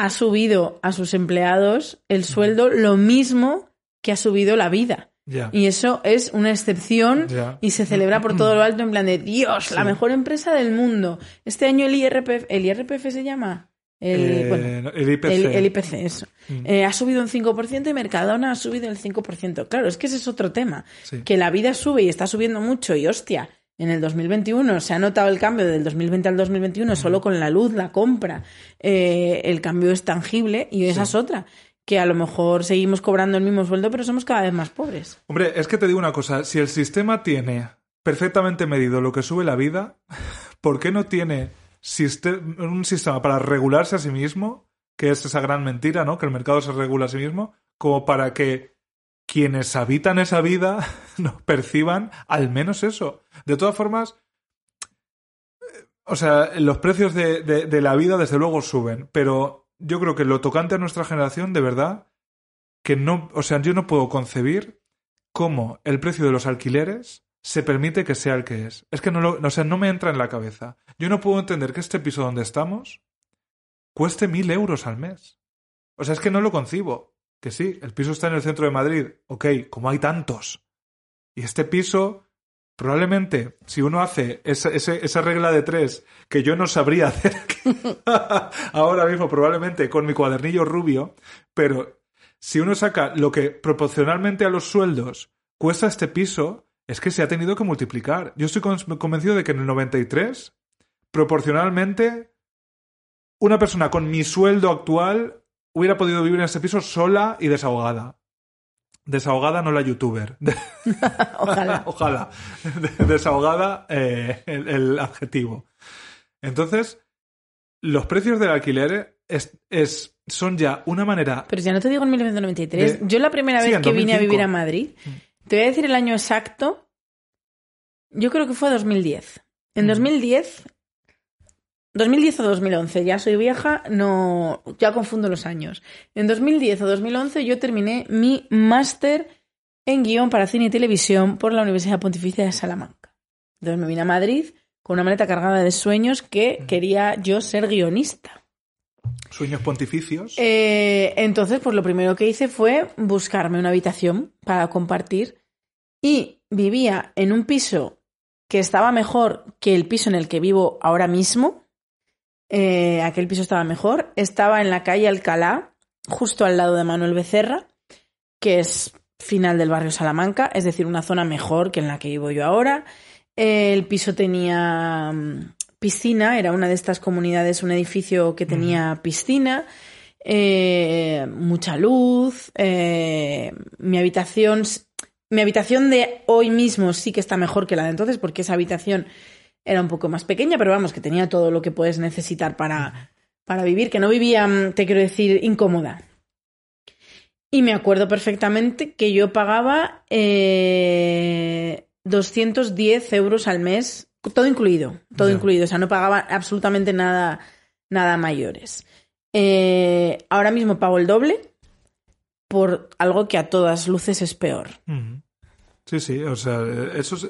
ha subido a sus empleados el sueldo lo mismo que ha subido la vida. Y eso es una excepción y se celebra por todo lo alto en plan de Dios, la mejor empresa del mundo. Este año el IRPF, ¿el IRPF se llama? El, Eh, bueno, el IPC. el, el IPC, eso. Mm. Eh, ha subido un 5% y Mercadona ha subido el 5%. Claro, es que ese es otro tema. Sí. Que la vida sube y está subiendo mucho y hostia, en el 2021 se ha notado el cambio del 2020 al 2021 solo con la luz, la compra. eh, el cambio es tangible y esa es otra. Que a lo mejor seguimos cobrando el mismo sueldo, pero somos cada vez más pobres. Hombre, es que te digo una cosa, si el sistema tiene perfectamente medido lo que sube la vida, ¿por qué no tiene un sistema para regularse a sí mismo? Que es esa gran mentira, ¿no? Que el mercado se regula a sí mismo, como para que quienes habitan esa vida no perciban al menos eso. De todas formas, eh, o sea, los precios de, la vida desde luego suben, pero yo creo que lo tocante a nuestra generación, de verdad, que no, o sea, yo no puedo concebir cómo el precio de los alquileres se permite que sea el que es. Es que no, lo, o no me entra en la cabeza. Yo no puedo entender que este piso donde estamos cueste mil euros al mes. O sea, es que no lo concibo. Que sí, el piso está en el centro de Madrid. Ok, como hay tantos. Y este piso, probablemente, si uno hace esa, ese- esa regla de tres que yo no sabría hacer ahora mismo, probablemente con mi cuadernillo rubio, pero si uno saca lo que proporcionalmente a los sueldos cuesta este piso, es que se ha tenido que multiplicar. Yo estoy con- convencido de que en el 93, proporcionalmente, una persona con mi sueldo actual hubiera podido vivir en este piso sola y desahogada. Desahogada, no la youtuber. Ojalá. Ojalá. Desahogada, eh, el, el adjetivo. Entonces, los precios del alquiler es, es- son ya una manera. Pero ya no te digo en 1993. De- Yo la primera vez que vine a 2005. vivir a Madrid, te voy a decir el año exacto. Yo creo que fue 2010. En Mm. 2010 2010 o 2011, ya soy vieja, no, ya confundo los años. En 2010 o 2011 yo terminé mi máster en guion para cine y televisión por la Universidad Pontificia de Salamanca. Entonces me vine a Madrid con una maleta cargada de sueños que quería yo ser guionista. Sueños pontificios. Eh, entonces, pues lo primero que hice fue buscarme una habitación para compartir y vivía en un piso que estaba mejor que el piso en el que vivo ahora mismo. Eh, aquel piso estaba mejor. Estaba en la calle Alcalá, justo al lado de Manuel Becerra, que es final del barrio Salamanca, es decir, una zona mejor que en la que vivo yo ahora. El piso tenía mm, piscina, era una de estas comunidades, un edificio que tenía piscina, eh, mucha luz, eh, mi habitación, mi habitación de hoy mismo sí que está mejor que la de entonces porque esa habitación era un poco más pequeña, pero vamos, que tenía todo lo que puedes necesitar para, para vivir, que no vivía, mm, te quiero decir, incómoda. Y me acuerdo perfectamente que yo pagaba eh, 210 euros al mes, todo incluido, todo incluido, o sea, no pagaba absolutamente nada, nada mayores. Eh, ahora mismo pago el doble por algo que a todas luces es peor. Sí, sí, o sea, eso es...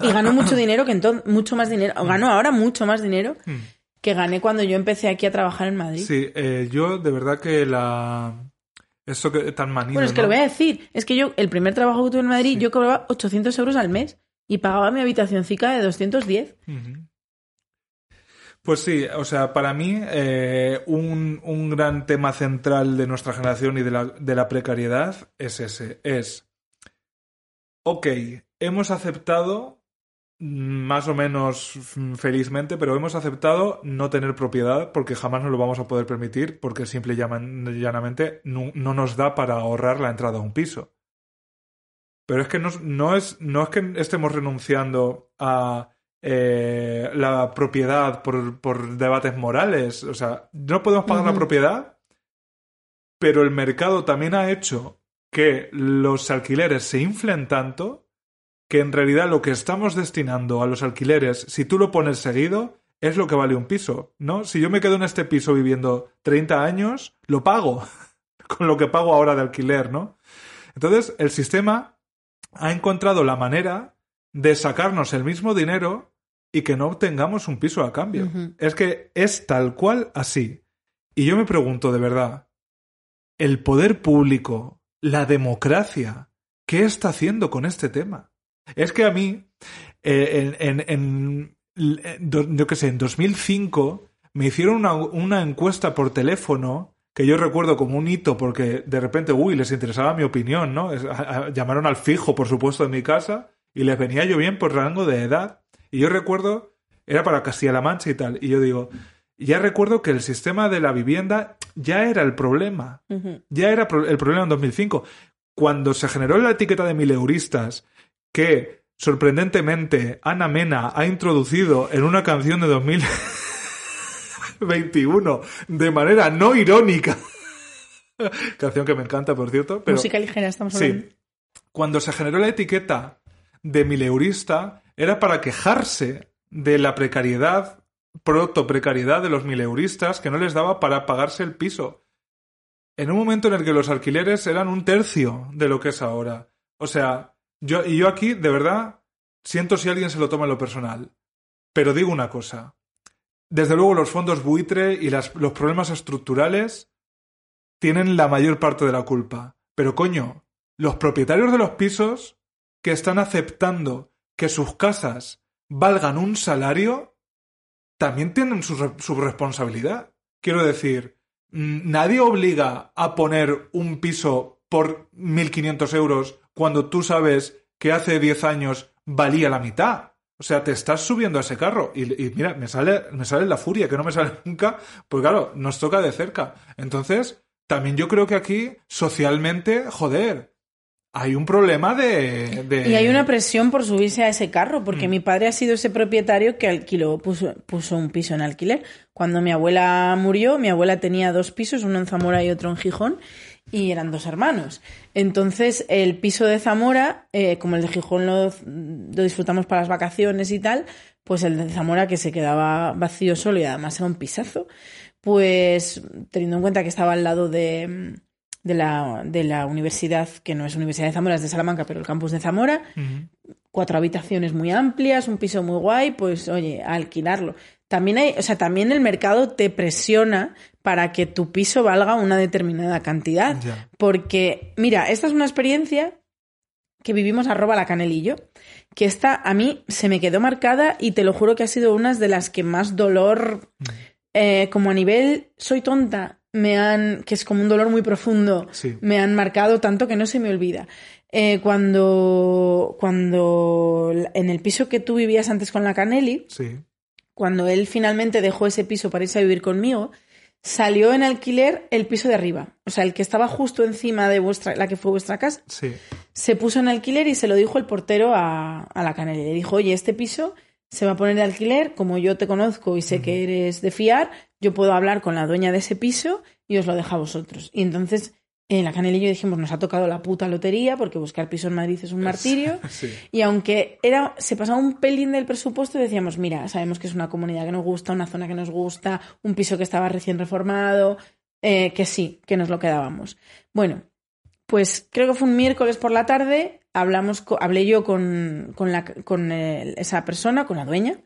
Y gano mucho dinero, que entonces, mucho más dinero, gano ahora mucho más dinero Mm. que gané cuando yo empecé aquí a trabajar en Madrid. Sí, eh, yo de verdad que la... Eso que tan manido, Bueno, es que ¿no? lo voy a decir. Es que yo, el primer trabajo que tuve en Madrid, Sí. yo cobraba 800 euros al mes y pagaba mi habitacioncica de 210. Ujú. Pues sí, o sea, para mí eh, un, un gran tema central de nuestra generación y de la, de la precariedad es ese, es, ok, hemos aceptado, más o menos felizmente, pero hemos aceptado no tener propiedad porque jamás nos lo vamos a poder permitir porque simple y llanamente no, no nos da para ahorrar la entrada a un piso. Pero es que no, no es, no es que estemos renunciando a eh, la propiedad por, por debates morales. O sea, no podemos pagar la propiedad, pero el mercado también ha hecho que los alquileres se inflen tanto que en realidad lo que estamos destinando a los alquileres, si tú lo pones seguido, es lo que vale un piso, ¿no? Si yo me quedo en este piso viviendo 30 años, lo pago con lo que pago ahora de alquiler, ¿no? Entonces, el sistema ha encontrado la manera de sacarnos el mismo dinero y que no obtengamos un piso a cambio. Es que es tal cual así. Y yo me pregunto de verdad, el poder público, la democracia, ¿qué está haciendo con este tema? Es que a mí, eh, en, en- en- en yo qué sé, en 2005 me hicieron una, una encuesta por teléfono que yo recuerdo como un hito porque de repente, uy, les interesaba mi opinión, ¿no? Llamaron al fijo, por supuesto, de mi casa y les venía yo bien por rango de edad. Y yo recuerdo, era para Castilla-La Mancha y tal, y yo digo, ya recuerdo que el sistema de la vivienda ya era el problema ya era el problema en 2005. Cuando se generó la etiqueta de mileuristas, que sorprendentemente Ana Mena ha introducido en una canción de 2021 de manera no irónica. canción que me encanta, por cierto. Pero, Música ligera, estamos hablando. Sí. Cuando se generó la etiqueta de mileurista, era para quejarse de la precariedad, proto-precariedad de los mileuristas que no les daba para pagarse el piso. En un momento en el que los alquileres eran un tercio de lo que es ahora. O sea, yo, y yo aquí, de verdad, siento si alguien se lo toma en lo personal. Pero digo una cosa. Desde luego, los fondos buitre y las- los problemas estructurales tienen la mayor parte de la culpa. Pero coño, los propietarios de los pisos que están aceptando que sus casas valgan un salario, también tienen su, su responsabilidad. Quiero decir, nadie obliga a poner un piso por 1.500 euros cuando tú sabes que hace 10 años valía la mitad. O sea, te estás subiendo a ese carro. Y, y mira, me sale, me sale la furia, que no me sale nunca, pues claro, nos toca de cerca. Entonces, también yo creo que aquí, socialmente, joder, hay un problema de... de- Y hay una presión por subirse a ese carro, porque Mm. mi padre ha sido ese propietario que alquiló, puso, puso un piso en alquiler. Cuando mi abuela murió, mi abuela tenía dos pisos, uno en Zamora y otro en Gijón, y eran dos hermanos. Entonces, el piso de Zamora, eh, como el de Gijón lo, lo disfrutamos para las vacaciones y tal, pues el de Zamora que se quedaba vacío solo y además era un pisazo, pues teniendo en cuenta que estaba al lado de, de, la, de la universidad, que no es Universidad de Zamora, es de Salamanca, pero el campus de Zamora, cuatro habitaciones muy amplias, un piso muy guay, pues oye, a alquilarlo. También hay, o sea, también el mercado te presiona para que tu piso valga una determinada cantidad. Porque, mira, esta es una experiencia que vivimos arroba la canelillo, que esta a mí se me quedó marcada y te lo juro que ha sido una de las que más dolor, eh, como a nivel soy tonta, me han, que es como un dolor muy profundo, Sí. me han marcado tanto que no se me olvida. Eh, cuando, cuando en el piso que tú vivías antes con la Caneli, Sí. Cuando él finalmente dejó ese piso para irse a vivir conmigo, salió en alquiler el piso de arriba. O sea, el que estaba justo encima de vuestra, la que fue vuestra casa, Sí. se puso en alquiler y se lo dijo el portero a, a la Caneli. Le dijo, oye, este piso se va a poner de alquiler, como yo te conozco y sé que eres de fiar, yo puedo hablar con la dueña de ese piso y os lo dejo a vosotros. Y entonces eh, la Caneli y yo dijimos, nos ha tocado la puta lotería porque buscar piso en Madrid es un martirio. Sí. Y aunque era, se pasaba un pelín del presupuesto, decíamos, mira, sabemos que es una comunidad que nos gusta, una zona que nos gusta, un piso que estaba recién reformado, eh, que sí, que nos lo quedábamos. Bueno, pues creo que fue un miércoles por la tarde, hablamos, hablé yo con, con, la, con el- esa persona, con la dueña,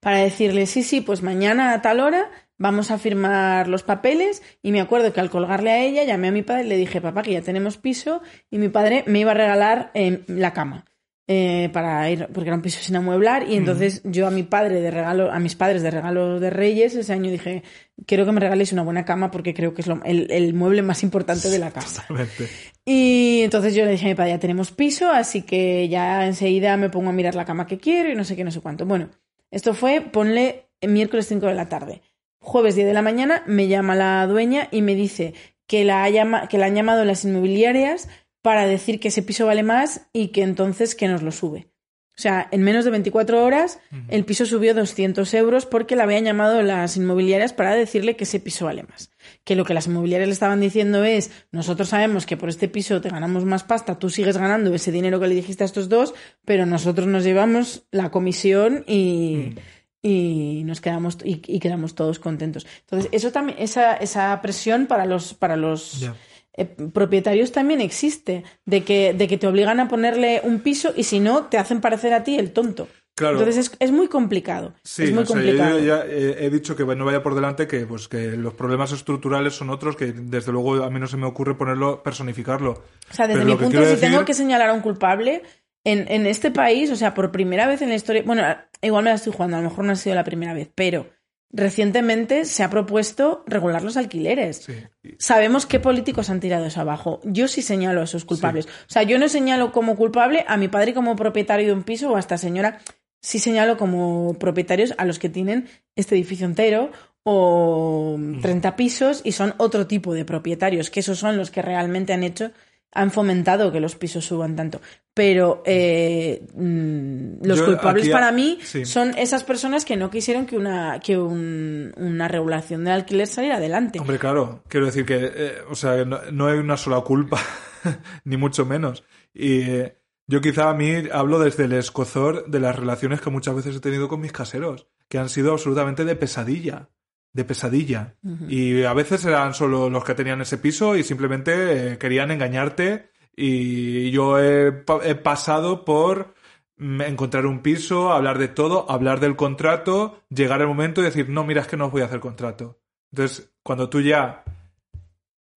para decirle, sí, sí, pues mañana a tal hora vamos a firmar los papeles y me acuerdo que al colgarle a ella llamé a mi padre y le dije, papá, que ya tenemos piso y mi padre me iba a regalar eh, la cama. eh, para ir, porque era un piso sin amueblar, y entonces yo a mi padre de regalo, a mis padres de regalo de Reyes, ese año dije, quiero que me regaléis una buena cama porque creo que es lo- el, el mueble más importante de la casa. Totalmente. Y entonces yo le dije a mi padre, ya tenemos piso, así que ya enseguida me pongo a mirar la cama que quiero y no sé qué, no sé cuánto. Bueno, esto fue, ponle miércoles 5 de la tarde. Jueves 10 de la mañana me llama la dueña y me dice que la, ha que la han llamado las inmobiliarias para decir que ese piso vale más y que entonces que nos lo sube. O sea, en menos de 24 horas el piso subió 200 euros porque la habían llamado las inmobiliarias para decirle que ese piso vale más. Que lo que las inmobiliarias le estaban diciendo es, nosotros sabemos que por este piso te ganamos más pasta, tú sigues ganando ese dinero que le dijiste a estos dos, pero nosotros nos llevamos la comisión y, y nos quedamos y, y quedamos todos contentos. Entonces, eso también, esa, esa presión para los, para los eh, propietarios también existe, de que, de que te obligan a ponerle un piso y si no, te hacen parecer a ti el tonto. Claro. Entonces es, es muy complicado. Sí, es muy o sea, complicado. yo ya he, he dicho que no vaya por delante que pues que los problemas estructurales son otros que desde luego a mí no se me ocurre ponerlo personificarlo. O sea, desde Pero mi punto, si tengo decir- que señalar a un culpable, en, en este país, o sea, por primera vez en la historia, bueno, igual me la estoy jugando, a lo mejor no ha sido la primera vez, pero recientemente se ha propuesto regular los alquileres. Sí. Sabemos qué políticos han tirado eso abajo. Yo sí señalo a esos culpables. O sea, yo no señalo como culpable a mi padre como propietario de un piso o a esta señora. Sí señalo como propietarios a los que tienen este edificio entero o 30 pisos y son otro tipo de propietarios, que esos son los que realmente han hecho, han fomentado que los pisos suban tanto. Pero eh, mm, los Yo culpables aquí- para mí sí. son esas personas que no quisieron que una, que un- una regulación del alquiler saliera adelante. Hombre, claro, quiero decir que, eh, o sea, no, no hay una sola culpa, ni mucho menos. Y eh, yo quizá a mí hablo desde el escozor de las relaciones que muchas veces he tenido con mis caseros, que han sido absolutamente de pesadilla, de pesadilla. Y a veces eran solo los que tenían ese piso y simplemente eh, querían engañarte. Y yo he, pa- he pasado por mm, encontrar un piso, hablar de todo, hablar del contrato, llegar el momento y decir, no, mira, es que no os voy a hacer contrato. Entonces, cuando tú ya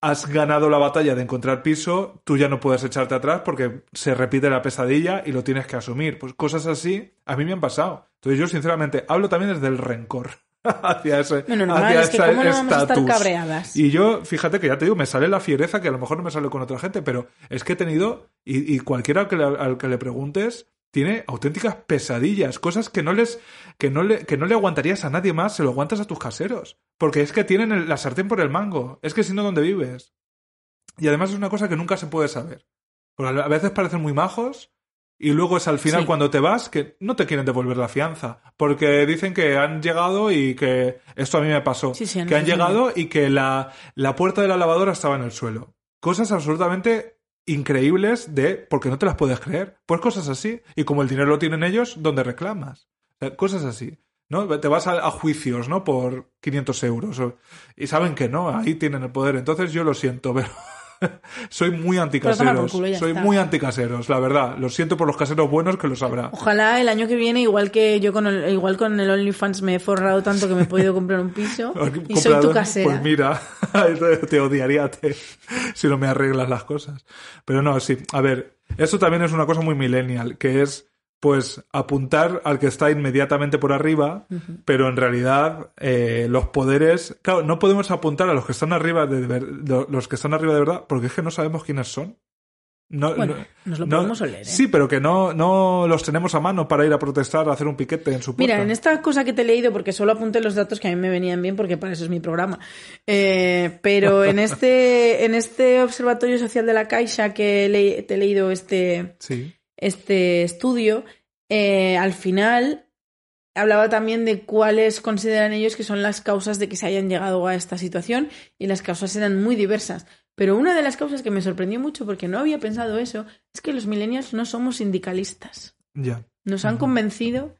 has ganado la batalla de encontrar piso, tú ya no puedes echarte atrás porque se repite la pesadilla y lo tienes que asumir. Pues cosas así a mí me han pasado. Entonces yo sinceramente hablo también desde el rencor hacia ese Bueno, normal, hacia es que ese cómo no vamos a estar estatus. cabreadas. Y yo, fíjate que ya te digo, me sale la fiereza que a lo mejor no me sale con otra gente, pero es que he tenido, y, y cualquiera al que, le, al que le preguntes, tiene auténticas pesadillas, cosas que no les, que no le, que no le aguantarías a nadie más, se lo aguantas a tus caseros. Porque es que tienen el- la sartén por el mango, es que si no, ¿dónde vives? Y además es una cosa que nunca se puede saber. Porque a veces parecen muy majos, y luego es al final Sí. cuando te vas que no te quieren devolver la fianza. Porque dicen que han llegado y que. Esto a mí me pasó. Sí, sí, que han llegado y que la, la puerta de la lavadora estaba en el suelo. Cosas absolutamente increíbles de. porque no te las puedes creer. Pues cosas así. Y como el dinero lo tienen ellos, ¿dónde reclamas? Cosas así. ¿no? Te vas a, a juicios, ¿no? Por 500 euros. o- y saben que no, ahí tienen el poder. Entonces yo lo siento, pero soy muy anticaseros. culo, Soy está. muy anticaseros, la verdad. Lo siento por los caseros buenos que lo sabrá. Ojalá el año que viene, igual que yo con el, igual con el OnlyFans me he forrado tanto que me he podido comprar un piso y soy tu casera. Pues mira, te odiaría te- si no me arreglas las cosas. Pero no, sí. A ver, esto también es una cosa muy millennial, que es pues apuntar al que está inmediatamente por arriba, pero en realidad eh, los poderes, claro, no podemos apuntar a los que están arriba de, ver- lo- los que están arriba de verdad, porque es que no sabemos quiénes son. No, Bueno, no- nos lo no- podemos oler, ¿eh? Sí, pero que no, no los tenemos a mano para ir a protestar, a hacer un piquete en su puerta. Mira, en esta cosa que te he leído, porque solo apunté los datos que a mí me venían bien, porque para eso es mi programa. Eh, pero en este, en este Observatorio Social de la Caixa que le- te he leído este, Sí. Este estudio, eh, al final hablaba también de cuáles consideran ellos que son las causas de que se hayan llegado a esta situación y las causas eran muy diversas. Pero una de las causas que me sorprendió mucho porque no había pensado eso es que los millennials no somos sindicalistas. Ya. Nos han convencido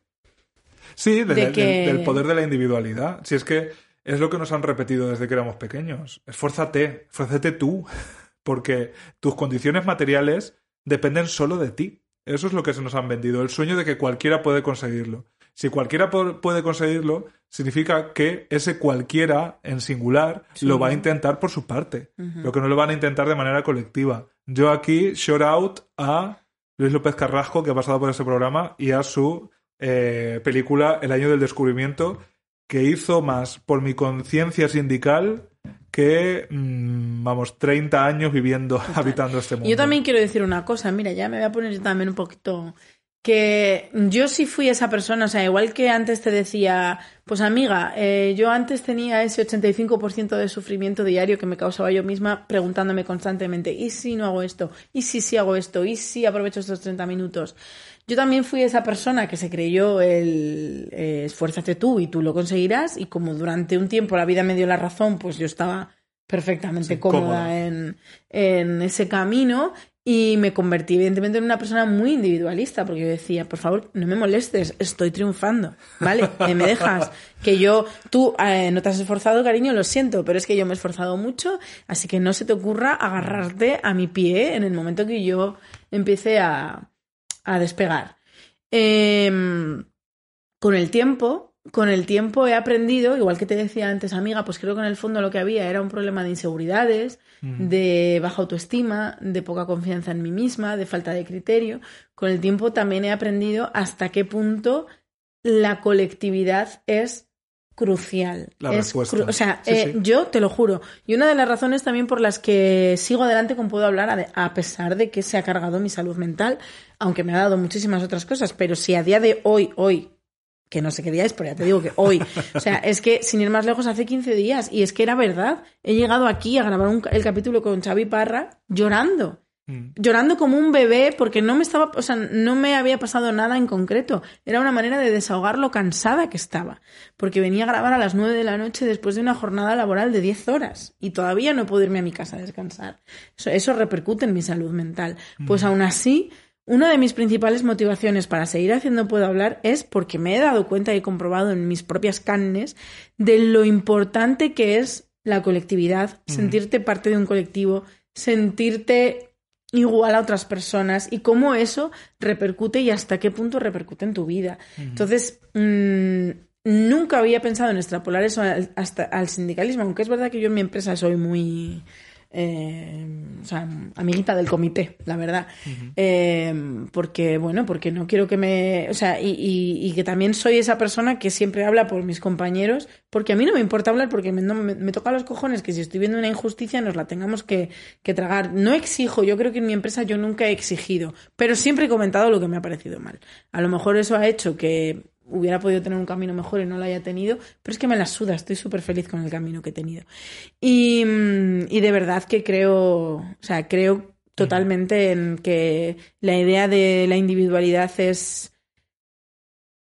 Sí, de- que- del poder de la individualidad. Si es que es lo que nos han repetido desde que éramos pequeños. Esfuérzate, esfuérzate tú, porque tus condiciones materiales dependen solo de ti. Eso es lo que se nos han vendido, el sueño de que cualquiera puede conseguirlo. Si cualquiera puede conseguirlo, significa que ese cualquiera en singular lo va a intentar por su parte, lo que no lo van a intentar de manera colectiva. Yo aquí, shout out a Luis López Carrasco, que ha pasado por este programa, y a su eh, película El año del descubrimiento, que hizo más por mi conciencia sindical que, mm, vamos, 30 años viviendo, habitando este mundo. Yo también quiero decir una cosa, mira, ya me voy a poner yo también un poquito que yo sí fui esa persona, o sea, igual que antes te decía, pues amiga, eh, yo antes tenía ese 85% de sufrimiento diario que me causaba yo misma preguntándome constantemente, ¿y si no hago esto? ¿Y si sí hago esto? ¿Y si aprovecho estos 30 minutos? Yo también fui esa persona que se creyó el eh, esfuérzate tú y tú lo conseguirás y como durante un tiempo la vida me dio la razón, pues yo estaba perfectamente Sí, cómoda cómoda. en, en ese camino y me convertí evidentemente en una persona muy individualista porque yo decía, por favor, no me molestes, estoy triunfando, ¿vale? Eh, me dejas que yo, tú eh, no te has esforzado, cariño, lo siento, pero es que yo me he esforzado mucho, así que no se te ocurra agarrarte a mi pie en el momento que yo empiece a, a despegar. Em, con el tiempo, con el tiempo he aprendido, igual que te decía antes, amiga, pues creo que en el fondo lo que había era un problema de inseguridades, de baja autoestima, de poca confianza en mí misma, de falta de criterio. Con el tiempo también he aprendido hasta qué punto la colectividad es crucial. La es respuesta. cru- o sea, Sí, eh, sí. yo te lo juro. Y una de las razones también por las que sigo adelante con Puedo Hablar, a, a pesar de que se ha cargado mi salud mental, aunque me ha dado muchísimas otras cosas, pero si a día de hoy, hoy, que no sé qué día es, pero ya te digo que hoy, o sea, es que sin ir más lejos, hace 15 días, y es que era verdad, he llegado aquí a grabar un el capítulo con Xavi Parra llorando Mm. llorando como un bebé porque no me estaba, o sea, no me había pasado nada en concreto. Era una manera de desahogar lo cansada que estaba, porque venía a grabar a las 9 de la noche después de una jornada laboral de 10 horas y todavía no puedo irme a mi casa a descansar. Eso, eso repercute en mi salud mental. Pues aún así, una de mis principales motivaciones para seguir haciendo Puedo Hablar es porque me he dado cuenta y he comprobado en mis propias carnes de lo importante que es la colectividad, sentirte parte de un colectivo, sentirte igual a otras personas y cómo eso repercute y hasta qué punto repercute en tu vida. Entonces, mm, nunca había pensado en extrapolar eso al, hasta al sindicalismo, aunque es verdad que yo en mi empresa soy muy... eh, o sea, amiguita del comité, la verdad. Eh, porque, bueno, porque no quiero que me. O sea, y, y- y que también soy esa persona que siempre habla por mis compañeros, porque a mí no me importa hablar, porque me, no- me, me toca los cojones que si estoy viendo una injusticia nos la tengamos que, que tragar. No exijo, yo creo que en mi empresa yo nunca he exigido, pero siempre he comentado lo que me ha parecido mal. A lo mejor eso ha hecho que hubiera podido tener un camino mejor y no lo haya tenido, pero es que me la suda, estoy súper feliz con el camino que he tenido. Y, mm, y de verdad que creo, o sea, creo totalmente en que la idea de la individualidad es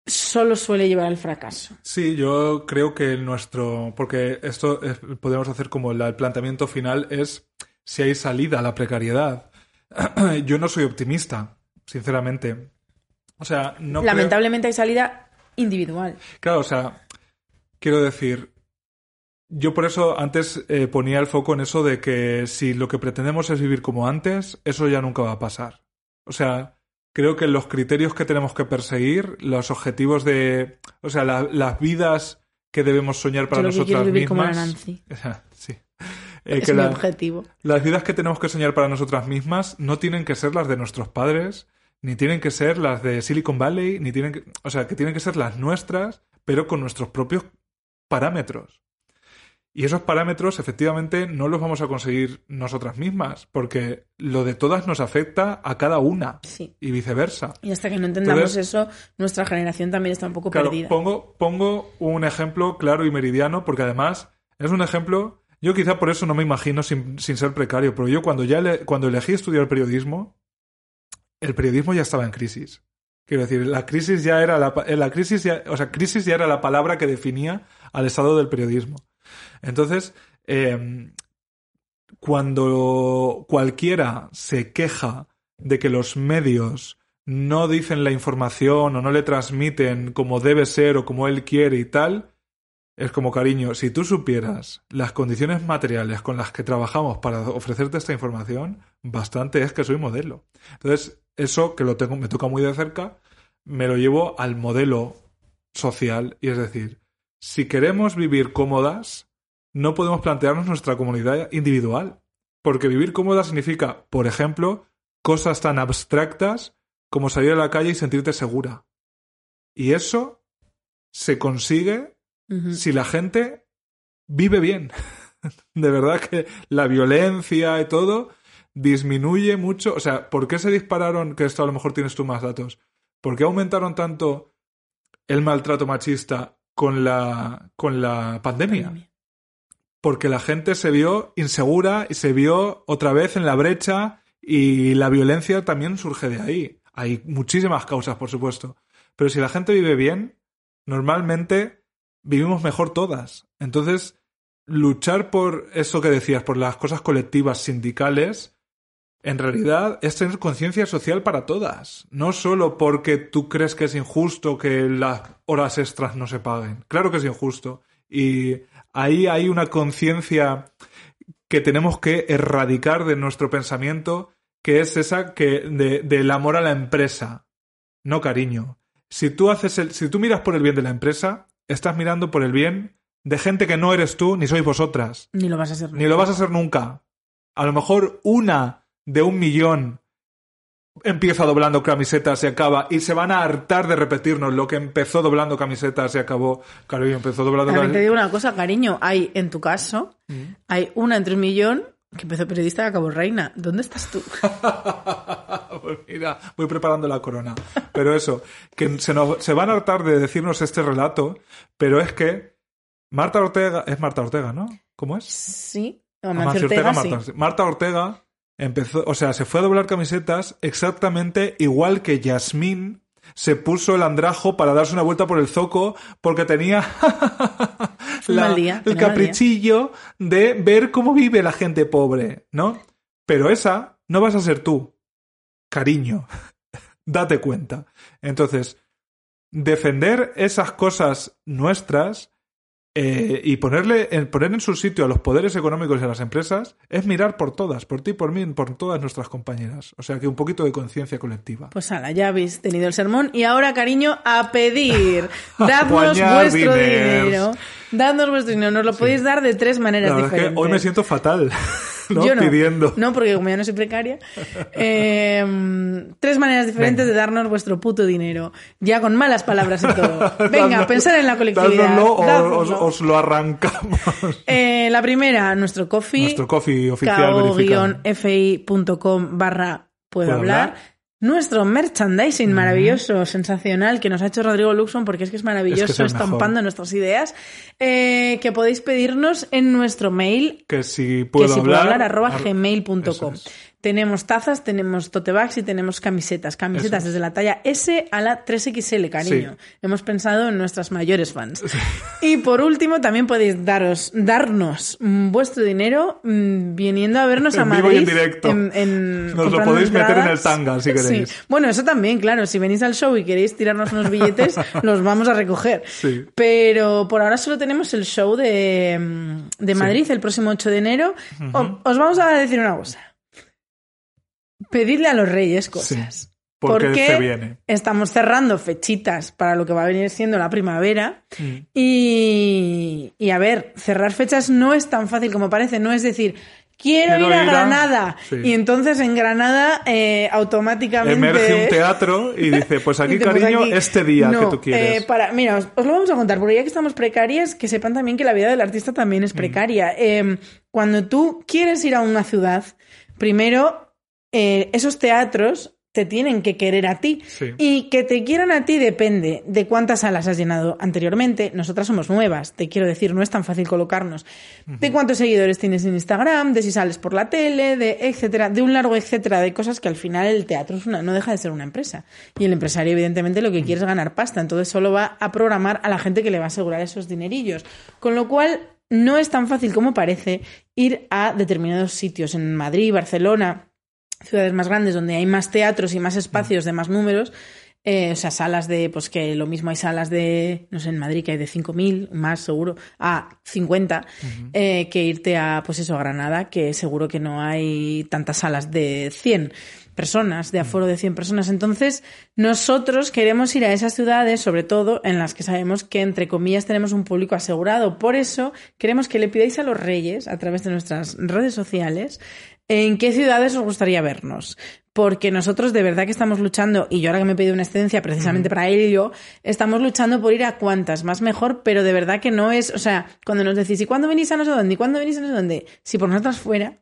solo suele llevar al fracaso. Sí, yo creo que nuestro. Porque esto es- podemos hacer como la- el planteamiento final es si hay salida a la precariedad. yo no soy optimista, sinceramente. O sea, no. creo- Lamentablemente hay salida individual. Claro, o sea, quiero decir, yo por eso antes eh, ponía el foco en eso de que si lo que pretendemos es vivir como antes, eso ya nunca va a pasar. O sea, creo que los criterios que tenemos que perseguir, los objetivos de, o sea, la- las vidas que debemos soñar para Yo lo nosotras vivir como la mismas. Nancy. sí. Eh, Es que mi la- objetivo. las vidas que tenemos que soñar para nosotras mismas no tienen que ser las de nuestros padres, ni tienen que ser las de Silicon Valley, ni tienen que, o sea, que tienen que ser las nuestras, pero con nuestros propios parámetros. Y esos parámetros efectivamente no los vamos a conseguir nosotras mismas, porque lo de todas nos afecta a cada una Sí. y viceversa. Y hasta que no entendamos Entonces- eso, nuestra generación también está un poco Claro, perdida. pongo, pongo un ejemplo claro y meridiano, porque además es un ejemplo. Yo quizá por eso no me imagino sin, sin ser precario, pero yo cuando ya cuando elegí estudiar periodismo, el periodismo ya estaba en crisis. Quiero decir, la crisis ya era eh, la crisis ya, o sea, crisis ya era la palabra que definía al estado del periodismo. Entonces, eh, cuando cualquiera se queja de que los medios no dicen la información o no le transmiten como debe ser o como él quiere y tal, es como cariño, si tú supieras las condiciones materiales con las que trabajamos para ofrecerte esta información, bastante es que soy modelo. Entonces, eso que lo tengo, me toca muy de cerca, me lo llevo al modelo social, y es decir, si queremos vivir cómodas, no podemos plantearnos nuestra comunidad individual. Porque vivir cómoda significa, por ejemplo, cosas tan abstractas como salir a la calle y sentirte segura. Y eso se consigue Si la gente vive bien. De verdad que la violencia y todo disminuye mucho. O sea, ¿por qué se dispararon? Que esto a lo mejor tienes tú más datos. ¿Por qué aumentaron tanto el maltrato machista con la, con la pandemia? Porque la gente se vio insegura y se vio otra vez en la brecha y la violencia también surge de ahí. Hay muchísimas causas, por supuesto. Pero si la gente vive bien, normalmente vivimos mejor todas. Entonces, luchar por eso que decías, por las cosas colectivas sindicales, en realidad es tener conciencia social para todas. No solo porque tú crees que es injusto que las horas extras no se paguen. Claro que es injusto. Y ahí hay una conciencia que tenemos que erradicar de nuestro pensamiento, que es esa que de, del amor a la empresa. No cariño. Si tú haces el, si tú miras por el bien de la empresa, estás mirando por el bien de gente que no eres tú ni sois vosotras. Ni lo vas a hacer. Ni lo vas a hacer nunca. A lo mejor una de un millón empieza doblando camisetas y acaba y se van a hartar de repetirnos lo que empezó doblando camisetas y acabó. Claro, y empezó doblando También te camisetas. digo una cosa, cariño. Hay, en tu caso, Mm. hay una entre un millón que empezó periodista y acabó reina. ¿Dónde estás tú? Pues mira, voy preparando la corona. Pero eso, que se, nos, se van a hartar de decirnos este relato, pero es que Marta Ortega, es Marta Ortega, ¿no? ¿Cómo es? Sí. Amancio Amancio Ortega, sí. Marta, Marta Ortega empezó, o sea, se fue a doblar camisetas exactamente igual que Yasmín se puso el andrajo para darse una vuelta por el zoco porque tenía día, el caprichillo de ver cómo vive la gente pobre, ¿no? Pero esa no vas a ser tú, cariño. Date cuenta. Entonces, defender esas cosas nuestras eh, y ponerle en, poner en su sitio a los poderes económicos y a las empresas es mirar por todas, por ti, por mí, por todas nuestras compañeras. O sea que un poquito de conciencia colectiva. Pues ala, ya habéis tenido el sermón. Y ahora, cariño, a pedir. Dadnos vuestro diners. dinero. Dadnos vuestro dinero. Nos lo podéis dar de tres maneras La verdad es diferentes. que hoy me siento fatal, ¿no? Yo no. Pidiendo. No, porque como ya no soy precaria. Eh, tres maneras diferentes Venga. de darnos vuestro puto dinero. Ya con malas palabras y todo. Venga, pensar en la colectividad. o os, os lo arrancamos. Eh, la primera, nuestro coffee. Nuestro coffee oficial ko-fi.com barra puedo ¿Puedo hablar. hablar? Nuestro merchandising maravilloso, sensacional, que nos ha hecho Rodrigo Luxon porque es que es maravilloso Es que es el estampando mejor. nuestras ideas, eh, que podéis pedirnos en nuestro mail Que si puedo que si puedo hablar, hablar arroba ar- gmail.com. Es. Tenemos tazas, tenemos tote bags y tenemos camisetas. Camisetas Eso desde la talla S a la 3XL, cariño. Sí. Hemos pensado en nuestras mayores fans. Y por último, también podéis daros, darnos vuestro dinero mm, viniendo a vernos a En vivo Madrid. y en directo. en- en- Nos lo podéis meter en el tanga, si queréis. Sí. Bueno, eso también, claro. Si venís al show y queréis tirarnos unos billetes, los vamos a recoger. Sí. Pero por ahora solo tenemos el show de, mm, de Madrid el próximo 8 de enero. Os vamos a decir una cosa. Pedidle a los reyes cosas. Porque se viene. estamos cerrando fechitas para lo que va a venir siendo la primavera. Mm. Y, y a ver, cerrar fechas no es tan fácil como parece. No es decir, quiero, Quiero ir a ir a- Granada. Sí. Y entonces en Granada eh, automáticamente... Emerge un teatro y dice, pues aquí, Dice, pues cariño, aquí- este día No, que tú quieres. eh, para, mira, os, os lo vamos a contar, porque ya que estamos precarias, que sepan también que la vida del artista también Mm. es precaria. Eh, cuando tú quieres ir a una ciudad, primero, eh, esos teatros te tienen que querer a ti. Sí. Y que te quieran a ti depende de cuántas salas has llenado anteriormente. Nosotras somos nuevas, te quiero decir, no es tan fácil colocarnos. De cuántos seguidores tienes en Instagram, de si sales por la tele, de etcétera, de un largo etcétera de cosas que al final el teatro es una, no deja de ser una empresa. Y el empresario, evidentemente, lo que quiere es ganar pasta. Entonces solo va a programar a la gente que le va a asegurar esos dinerillos. Con lo cual, no es tan fácil como parece ir a determinados sitios en Madrid, Barcelona, ciudades más grandes donde hay más teatros y más espacios de más números, eh, o sea, salas de, pues que lo mismo hay salas de, no sé, en Madrid que hay de 5.000, más seguro, a 50, eh, que irte a, pues eso, a Granada, que seguro que no hay tantas salas de 100 personas, de aforo de 100 personas. Entonces, nosotros queremos ir a esas ciudades, sobre todo en las que sabemos que, entre comillas, tenemos un público asegurado. Por eso, queremos que le pidáis a los reyes, a través de nuestras redes sociales, en qué ciudades os gustaría vernos. Porque nosotros de verdad que estamos luchando, y yo ahora que me he pedido una excedencia precisamente para ello, estamos luchando por ir a cuantas más mejor, pero de verdad que no es, o sea, cuando nos decís, ¿y cuándo venís a no sé dónde? ¿Y cuándo venís a no sé dónde? Si por nosotras fuera,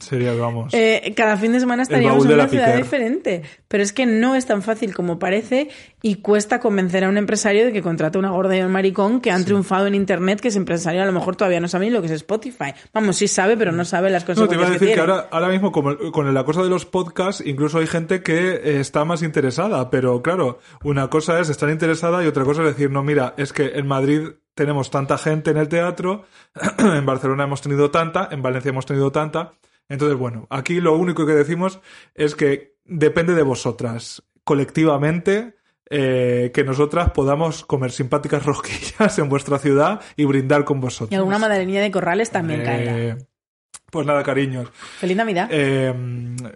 Sería, vamos. eh, cada fin de semana estaríamos en una ciudad diferente. Pero es que no es tan fácil como parece y cuesta convencer a un empresario de que contrate una gorda y un maricón que han triunfado en Internet, que ese empresario a lo mejor todavía no sabe ni lo que es Spotify. Vamos, sí sabe, pero no sabe las No, te consecuencias iba a decir que, tiene. ahora, ahora mismo, como, con la cosa de los podcasts, incluso hay gente que eh, está más interesada, pero claro, una cosa es estar interesada y otra cosa es decir, no, mira, es que en Madrid tenemos tanta gente en el teatro, en Barcelona hemos tenido tanta, en Valencia hemos tenido tanta. Entonces, bueno, aquí lo único que decimos es que depende de vosotras, colectivamente, eh, que nosotras podamos comer simpáticas rosquillas en vuestra ciudad y brindar con vosotros. Y alguna madaleña de corrales también caerá. Eh, Pues nada, cariños. Feliz Navidad. Eh,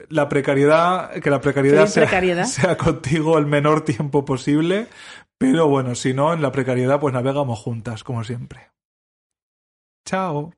la precariedad, que la precariedad sea, precariedad. sea contigo el menor tiempo posible, pero bueno, si no, en la precariedad pues navegamos juntas, como siempre. Chao.